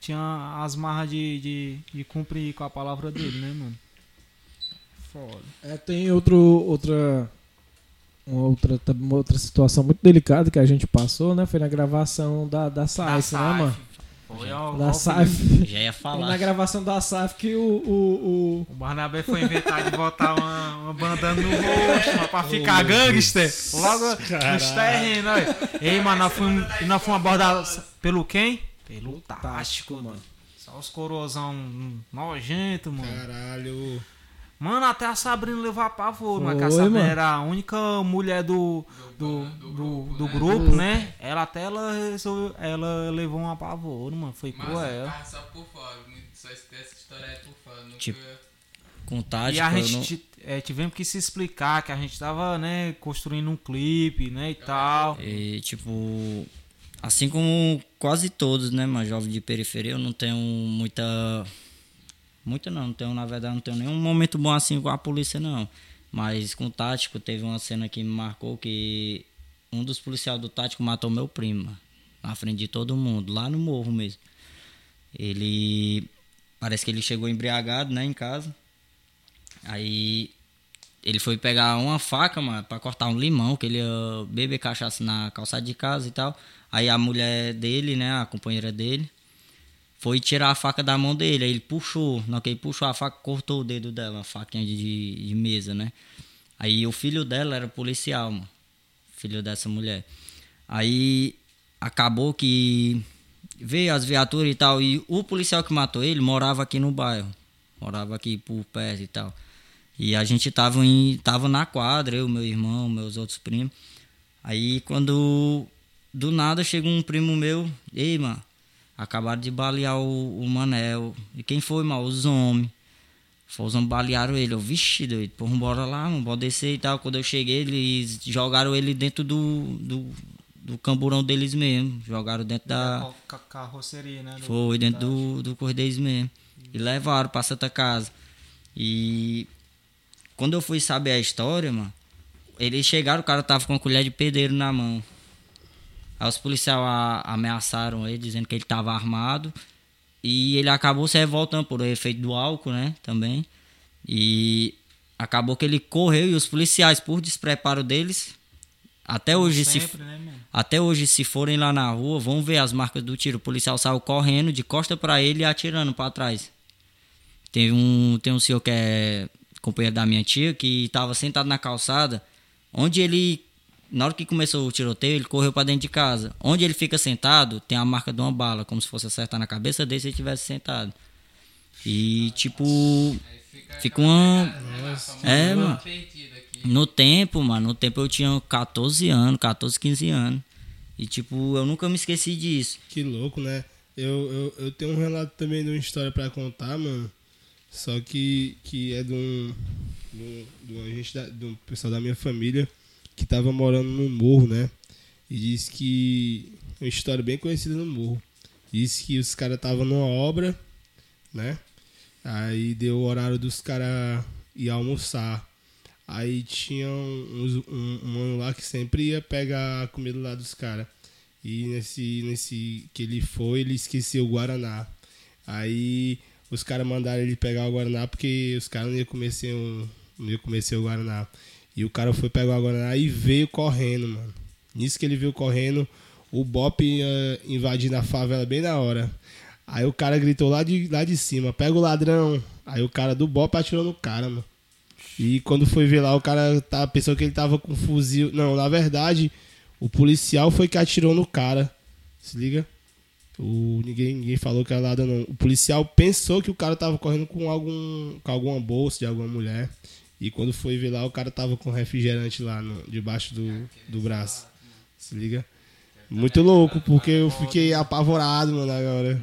tinha as marras de, de, de cumprir com a palavra dele, né, mano? Foda. É, tem outro, outra, uma outra, outra situação muito delicada que a gente passou, né? Foi na gravação da, da SAIS, né, mano? Foi ao, da SAF. Já ia falar. na gravação da SAF que o. O, o... o Barnabé foi inventar de botar uma, uma bandana no rosto pra ficar oh, gangster. Logo nos terrenos, olha. Ei, mano, nós fomos, nós fomos abordados pelo quem? Pelo Tático, mano. Só os corozão nojento, mano. Caralho. Mano, até a Sabrina levou a pavor, mas a Sabrina mano. era a única mulher do, do, do, do, do né? grupo, né? Ela até ela, ela levou um apavoro, mano. Foi mas cruel. só por fora, só essa história é por fora. Nunca... Tipo, com tática, E a gente não... é, tivemos que se explicar que a gente tava, né, construindo um clipe, né, e tal. E, tipo, assim como quase todos, né, mas jovem de periferia, eu não tenho muita muito não, não tenho, na verdade, não tenho nenhum momento bom assim com a polícia, não. Mas com o tático, teve uma cena que me marcou que um dos policiais do tático matou meu primo, na frente de todo mundo, lá no morro mesmo. Ele. Parece que ele chegou embriagado, né, em casa. Aí ele foi pegar uma faca, mano, pra cortar um limão, que ele ia beber cachaça na calçada de casa e tal. Aí a mulher dele, né, a companheira dele, foi tirar a faca da mão dele. Aí ele puxou. Na que ele puxou a faca, cortou o dedo dela, uma faquinha de, de mesa, né? Aí o filho dela era policial, mano. Filho dessa mulher. Aí acabou que veio as viaturas e tal. E o policial que matou ele morava aqui no bairro. Morava aqui por perto e tal. E a gente tava, em, tava na quadra, eu, meu irmão, meus outros primos. Aí quando do nada chega um primo meu, ei, mano, Acabaram de balear o, o Manel. E quem foi, mal? Os homens. Fozão balearam ele. Eu, vixe, doido, pô, bora lá, mano, bora descer e tal. Quando eu cheguei, eles jogaram ele dentro do, do, do camburão deles mesmo. Jogaram dentro da. Ca- Carroceria, né? Foi dentro da- do, do Correios mesmo. E levaram pra Santa Casa. E quando eu fui saber a história, mano, eles chegaram, o cara tava com uma colher de pedreiro na mão. Aí os policiais a- ameaçaram ele, dizendo que ele tava armado. E ele acabou se revoltando por efeito do álcool, né? Também. E acabou que ele correu e os policiais, por despreparo deles, até hoje se Sempre, né, mano? até hoje, se forem lá na rua, vão ver as marcas do tiro. O policial saiu correndo de costa pra ele e atirando pra trás. Tem um, tem um senhor que é companheiro da minha tia que tava sentado na calçada, onde ele, na hora que começou o tiroteio, ele correu pra dentro de casa. Onde ele fica sentado, tem a marca de uma bala, como se fosse acertar na cabeça dele se ele tivesse sentado. E tipo, fica uma. É, mano. No tempo, mano, no tempo eu tinha 14 anos, 14, 15 anos. E tipo, eu nunca me esqueci disso. Que louco, né? Eu, eu, eu tenho um relato também de uma história pra contar, mano. Só que, que é de um, de um, de um de um pessoal da minha família que tava morando no morro, né? E disse que. Uma história bem conhecida no morro. Disse que os caras estavam numa obra, né? Aí deu o horário dos caras ir almoçar. Aí tinha um, um, um mano lá que sempre ia pegar a comida lá dos caras. E nesse, nesse que ele foi, ele esqueceu o Guaraná. Aí os caras mandaram ele pegar o Guaraná porque os caras não iam comer o, não comer sem o Guaraná. E o cara foi pegar o e veio correndo, mano. Nisso que ele veio correndo, o Bop ia invadindo a favela bem na hora. Aí o cara gritou lá de, lá de cima, pega o ladrão. Aí o cara do Bop atirou no cara, mano. E quando foi ver lá, o cara tá, pensou que ele tava com fuzil. Não, na verdade, o policial foi que atirou no cara. Se liga? O, ninguém, ninguém falou que era nada, não. O policial pensou que o cara tava correndo com algum com alguma bolsa de alguma mulher. E quando foi ver lá, o cara tava com refrigerante lá no, debaixo do, do braço. Se liga? Muito louco, porque eu fiquei apavorado, mano, agora.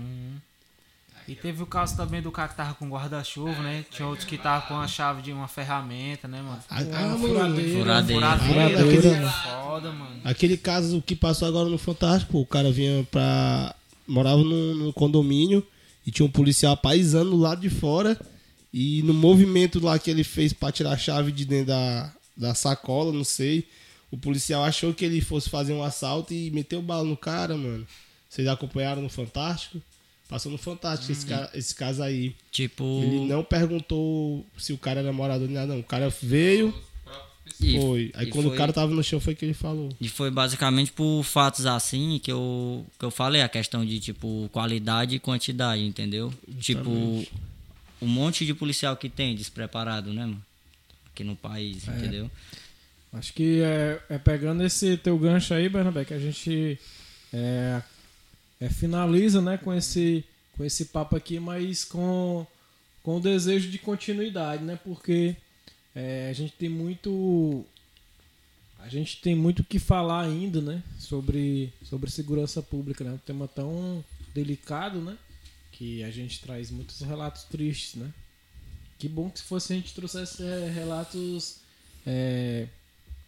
E teve o caso também do cara que tava com guarda-chuva, né? Tinha outros que tava com a chave de uma ferramenta, né, mano? Ah, Uma ah, mano, furadeira. Furadeira. Furadeira, Furadeira, foda, mano. Aquele caso que passou agora no Fantástico, o cara vinha pra. morava num, num condomínio e tinha um policial paisando do lado de fora. E no movimento lá que ele fez pra tirar a chave de dentro da, da sacola, não sei. O policial achou que ele fosse fazer um assalto e meteu bala no cara, mano. Vocês acompanharam no Fantástico? Passou no Fantástico esse, cara, esse caso aí. Tipo. Ele não perguntou se o cara era morador nem nada, não. O cara veio, e- foi. Aí quando foi- o cara tava no chão foi que ele falou. E foi basicamente por fatos assim que eu, que eu falei, a questão de tipo qualidade e quantidade, entendeu? Tipo, um monte de policial que tem despreparado, né, mano? Aqui no país, entendeu? Acho que é, é pegando esse teu gancho aí, Bernabé, que a gente é, é, finaliza né, com, esse, com esse papo aqui, mas com, com o desejo de continuidade, né? Porque é, a gente tem muito. A gente tem muito o que falar ainda, né? Sobre, sobre segurança pública, né? Um tema tão delicado, né? Que a gente traz muitos relatos tristes, né? Que bom que se fosse a gente trouxesse é, relatos é,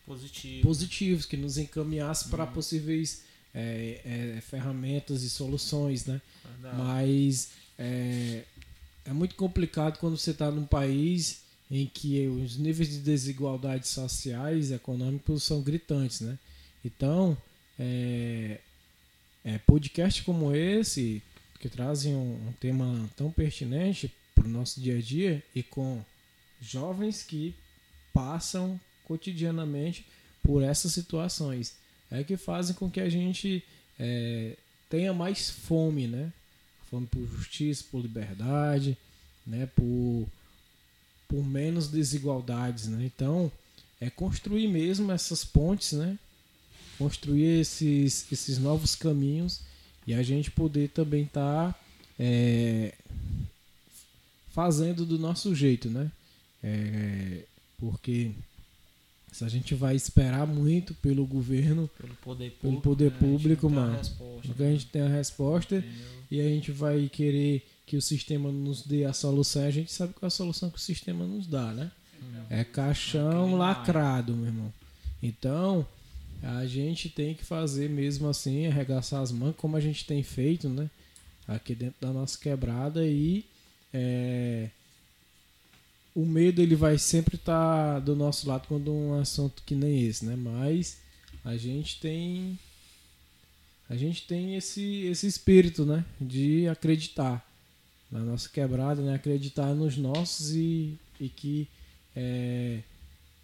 Positivo. positivos que nos encaminhasse para possíveis é, é, ferramentas e soluções, né? Verdade. Mas é, é muito complicado quando você está num país em que os níveis de desigualdades sociais e econômicos são gritantes, né? Então, é, é, podcast como esse, que trazem um, um tema tão pertinente para o nosso dia a dia e com jovens que passam cotidianamente por essas situações, é que fazem com que a gente é, tenha mais fome, né? Fome por justiça, por liberdade, né? Por, por menos desigualdades, né? Então, é construir mesmo essas pontes, né? Construir esses, esses novos caminhos e a gente poder também estar fazendo do nosso jeito, né? É, porque se a gente vai esperar muito pelo governo, Pelo poder Pelo público. poder né? A gente público, mano. nunca a gente tem a resposta entendeu? e a gente vai querer que o sistema nos dê a solução, a gente sabe qual é a solução que o sistema nos dá, né? É caixão lacrado, meu irmão. Então, a gente tem que fazer mesmo assim, arregaçar as mãos, como a gente tem feito, né? Aqui dentro da nossa quebrada e é, o medo ele vai sempre estar tá do nosso lado quando um assunto que nem esse, né? Mas a gente tem a gente tem esse esse espírito, né? De acreditar na nossa quebrada, né? Acreditar nos nossos e, e que é,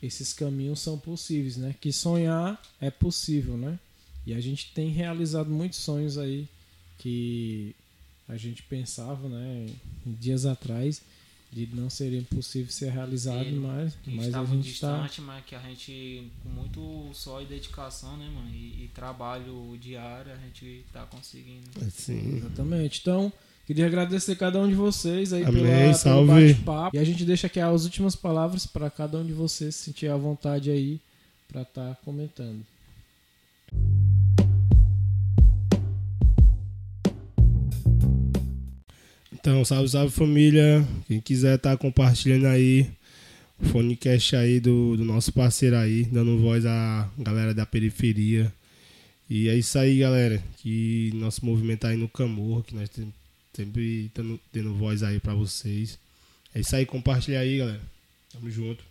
esses caminhos são possíveis, né? Que sonhar é possível, né? E a gente tem realizado muitos sonhos aí que a gente pensava, né, dias atrás, de não serem possível ser realizado, mas, mas a gente está distante, mas que a gente com muito só e dedicação, né, mano, e, e trabalho diário a gente está conseguindo. Sim. Exatamente. Então, Queria agradecer cada um de vocês aí Amém, pela, salve. pelo bate-papo. E a gente deixa aqui as últimas palavras para cada um de vocês se sentir à vontade aí para estar tá comentando. Então, salve, salve família. Quem quiser estar tá compartilhando aí o Fonecast aí do, do nosso parceiro aí, dando voz à galera da periferia. E é isso aí, galera. Que nosso movimento tá aí no Camorro, que nós temos Sempre tendo, tendo voz aí pra vocês. É isso aí, compartilha aí, galera. Tamo junto.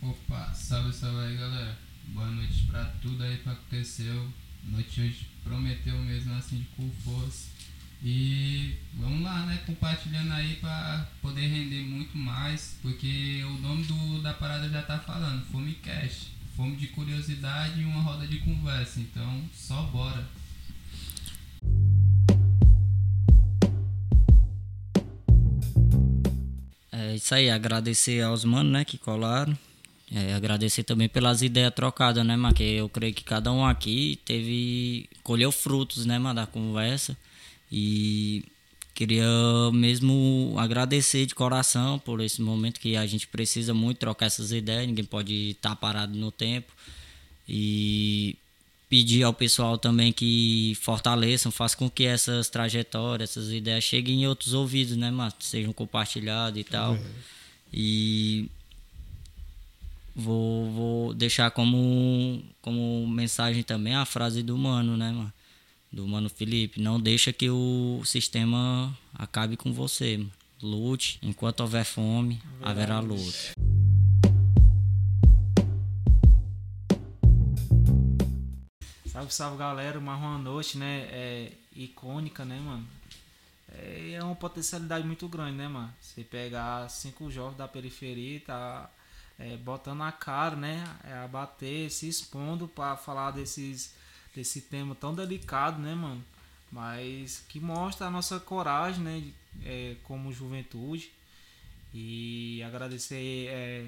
Opa, salve, salve aí, galera. Boa noite pra tudo aí que aconteceu. Noite hoje prometeu mesmo assim de com força. E vamos lá, né? Compartilhando aí para poder render muito mais, porque o nome do, da parada já tá falando, Fome Cash fome de curiosidade e uma roda de conversa. Então, só bora. É isso aí, agradecer aos manos, né, que colaram. É, agradecer também pelas ideias trocadas, né, mano? Que eu creio que cada um aqui teve. colheu frutos, né, mano, da conversa. E Queria mesmo agradecer de coração por esse momento que a gente precisa muito trocar essas ideias, ninguém pode estar parado no tempo. E pedir ao pessoal também que fortaleçam, façam com que essas trajetórias, essas ideias cheguem em outros ouvidos, né, mas sejam compartilhadas e tal. Uhum. E vou, vou deixar como, como mensagem também a frase do Mano, né, mano? Do Mano Felipe. Não deixa que o sistema acabe com você. Lute. Enquanto houver fome, haverá luta. Salve, salve galera, mais uma noite, né? É icônica, né, mano? É, é uma potencialidade muito grande, né, mano? Você pegar cinco jovens da periferia e tá é, botando a cara, né? É, a bater, se expondo para falar desses desse tema tão delicado, né, mano? Mas que mostra a nossa coragem, né, é, como juventude. E agradecer é,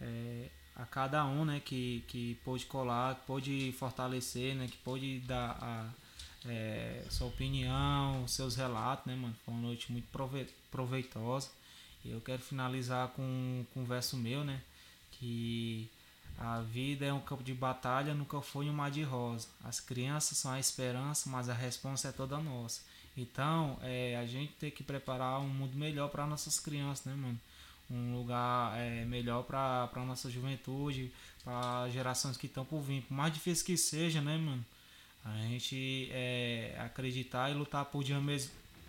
é, a cada um, né, que, que pôde colar, que pôde fortalecer, né, que pôde dar a é, sua opinião, seus relatos, né, mano? Foi uma noite muito proveitosa. E eu quero finalizar com, com um verso meu, né, que a vida é um campo de batalha, nunca foi um mar de rosa. As crianças são a esperança, mas a resposta é toda nossa. Então, é, a gente tem que preparar um mundo melhor para nossas crianças, né, mano? Um lugar é, melhor para a nossa juventude, para gerações que estão por vir. Por mais difícil que seja, né, mano? A gente é, acreditar e lutar por,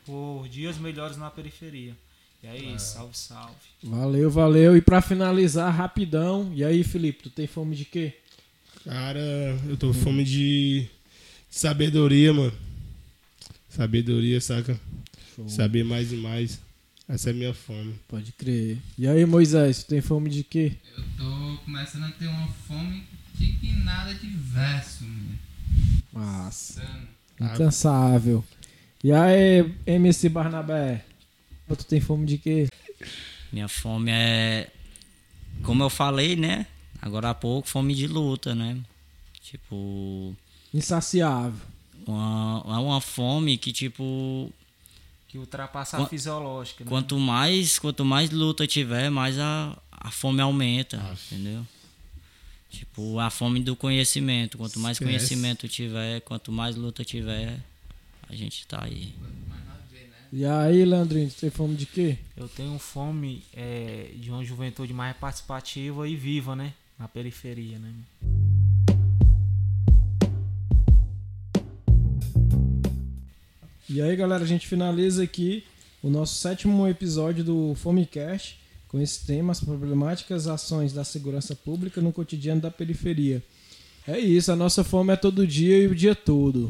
por dias melhores na periferia. E é isso, salve, salve. Valeu, valeu. E para finalizar, rapidão. E aí, Felipe, tu tem fome de quê? Cara, eu tô com fome de sabedoria, mano. Sabedoria, saca? Show. Saber mais e mais. Essa é a minha fome. Pode crer. E aí, Moisés, tu tem fome de quê? Eu tô começando a ter uma fome de que nada de verso, mano. Nossa. Incansável. E aí, MC Barnabé? Tu tem fome de quê? Minha fome é. Como eu falei, né? Agora há pouco, fome de luta, né? Tipo. Insaciável. Uma, é uma fome que, tipo. Que ultrapassa a fisiológica. Né? Quanto mais, quanto mais luta tiver, mais a, a fome aumenta, Nossa. entendeu? Tipo, a fome do conhecimento. Quanto mais Esquece. conhecimento tiver, quanto mais luta tiver, a gente tá aí. E aí, Leandrinho, você tem fome de quê? Eu tenho fome é, de uma juventude mais participativa e viva, né? Na periferia, né? E aí, galera, a gente finaliza aqui o nosso sétimo episódio do Fomecast com esse tema, as problemáticas ações da segurança pública no cotidiano da periferia. É isso, a nossa fome é todo dia e o dia todo.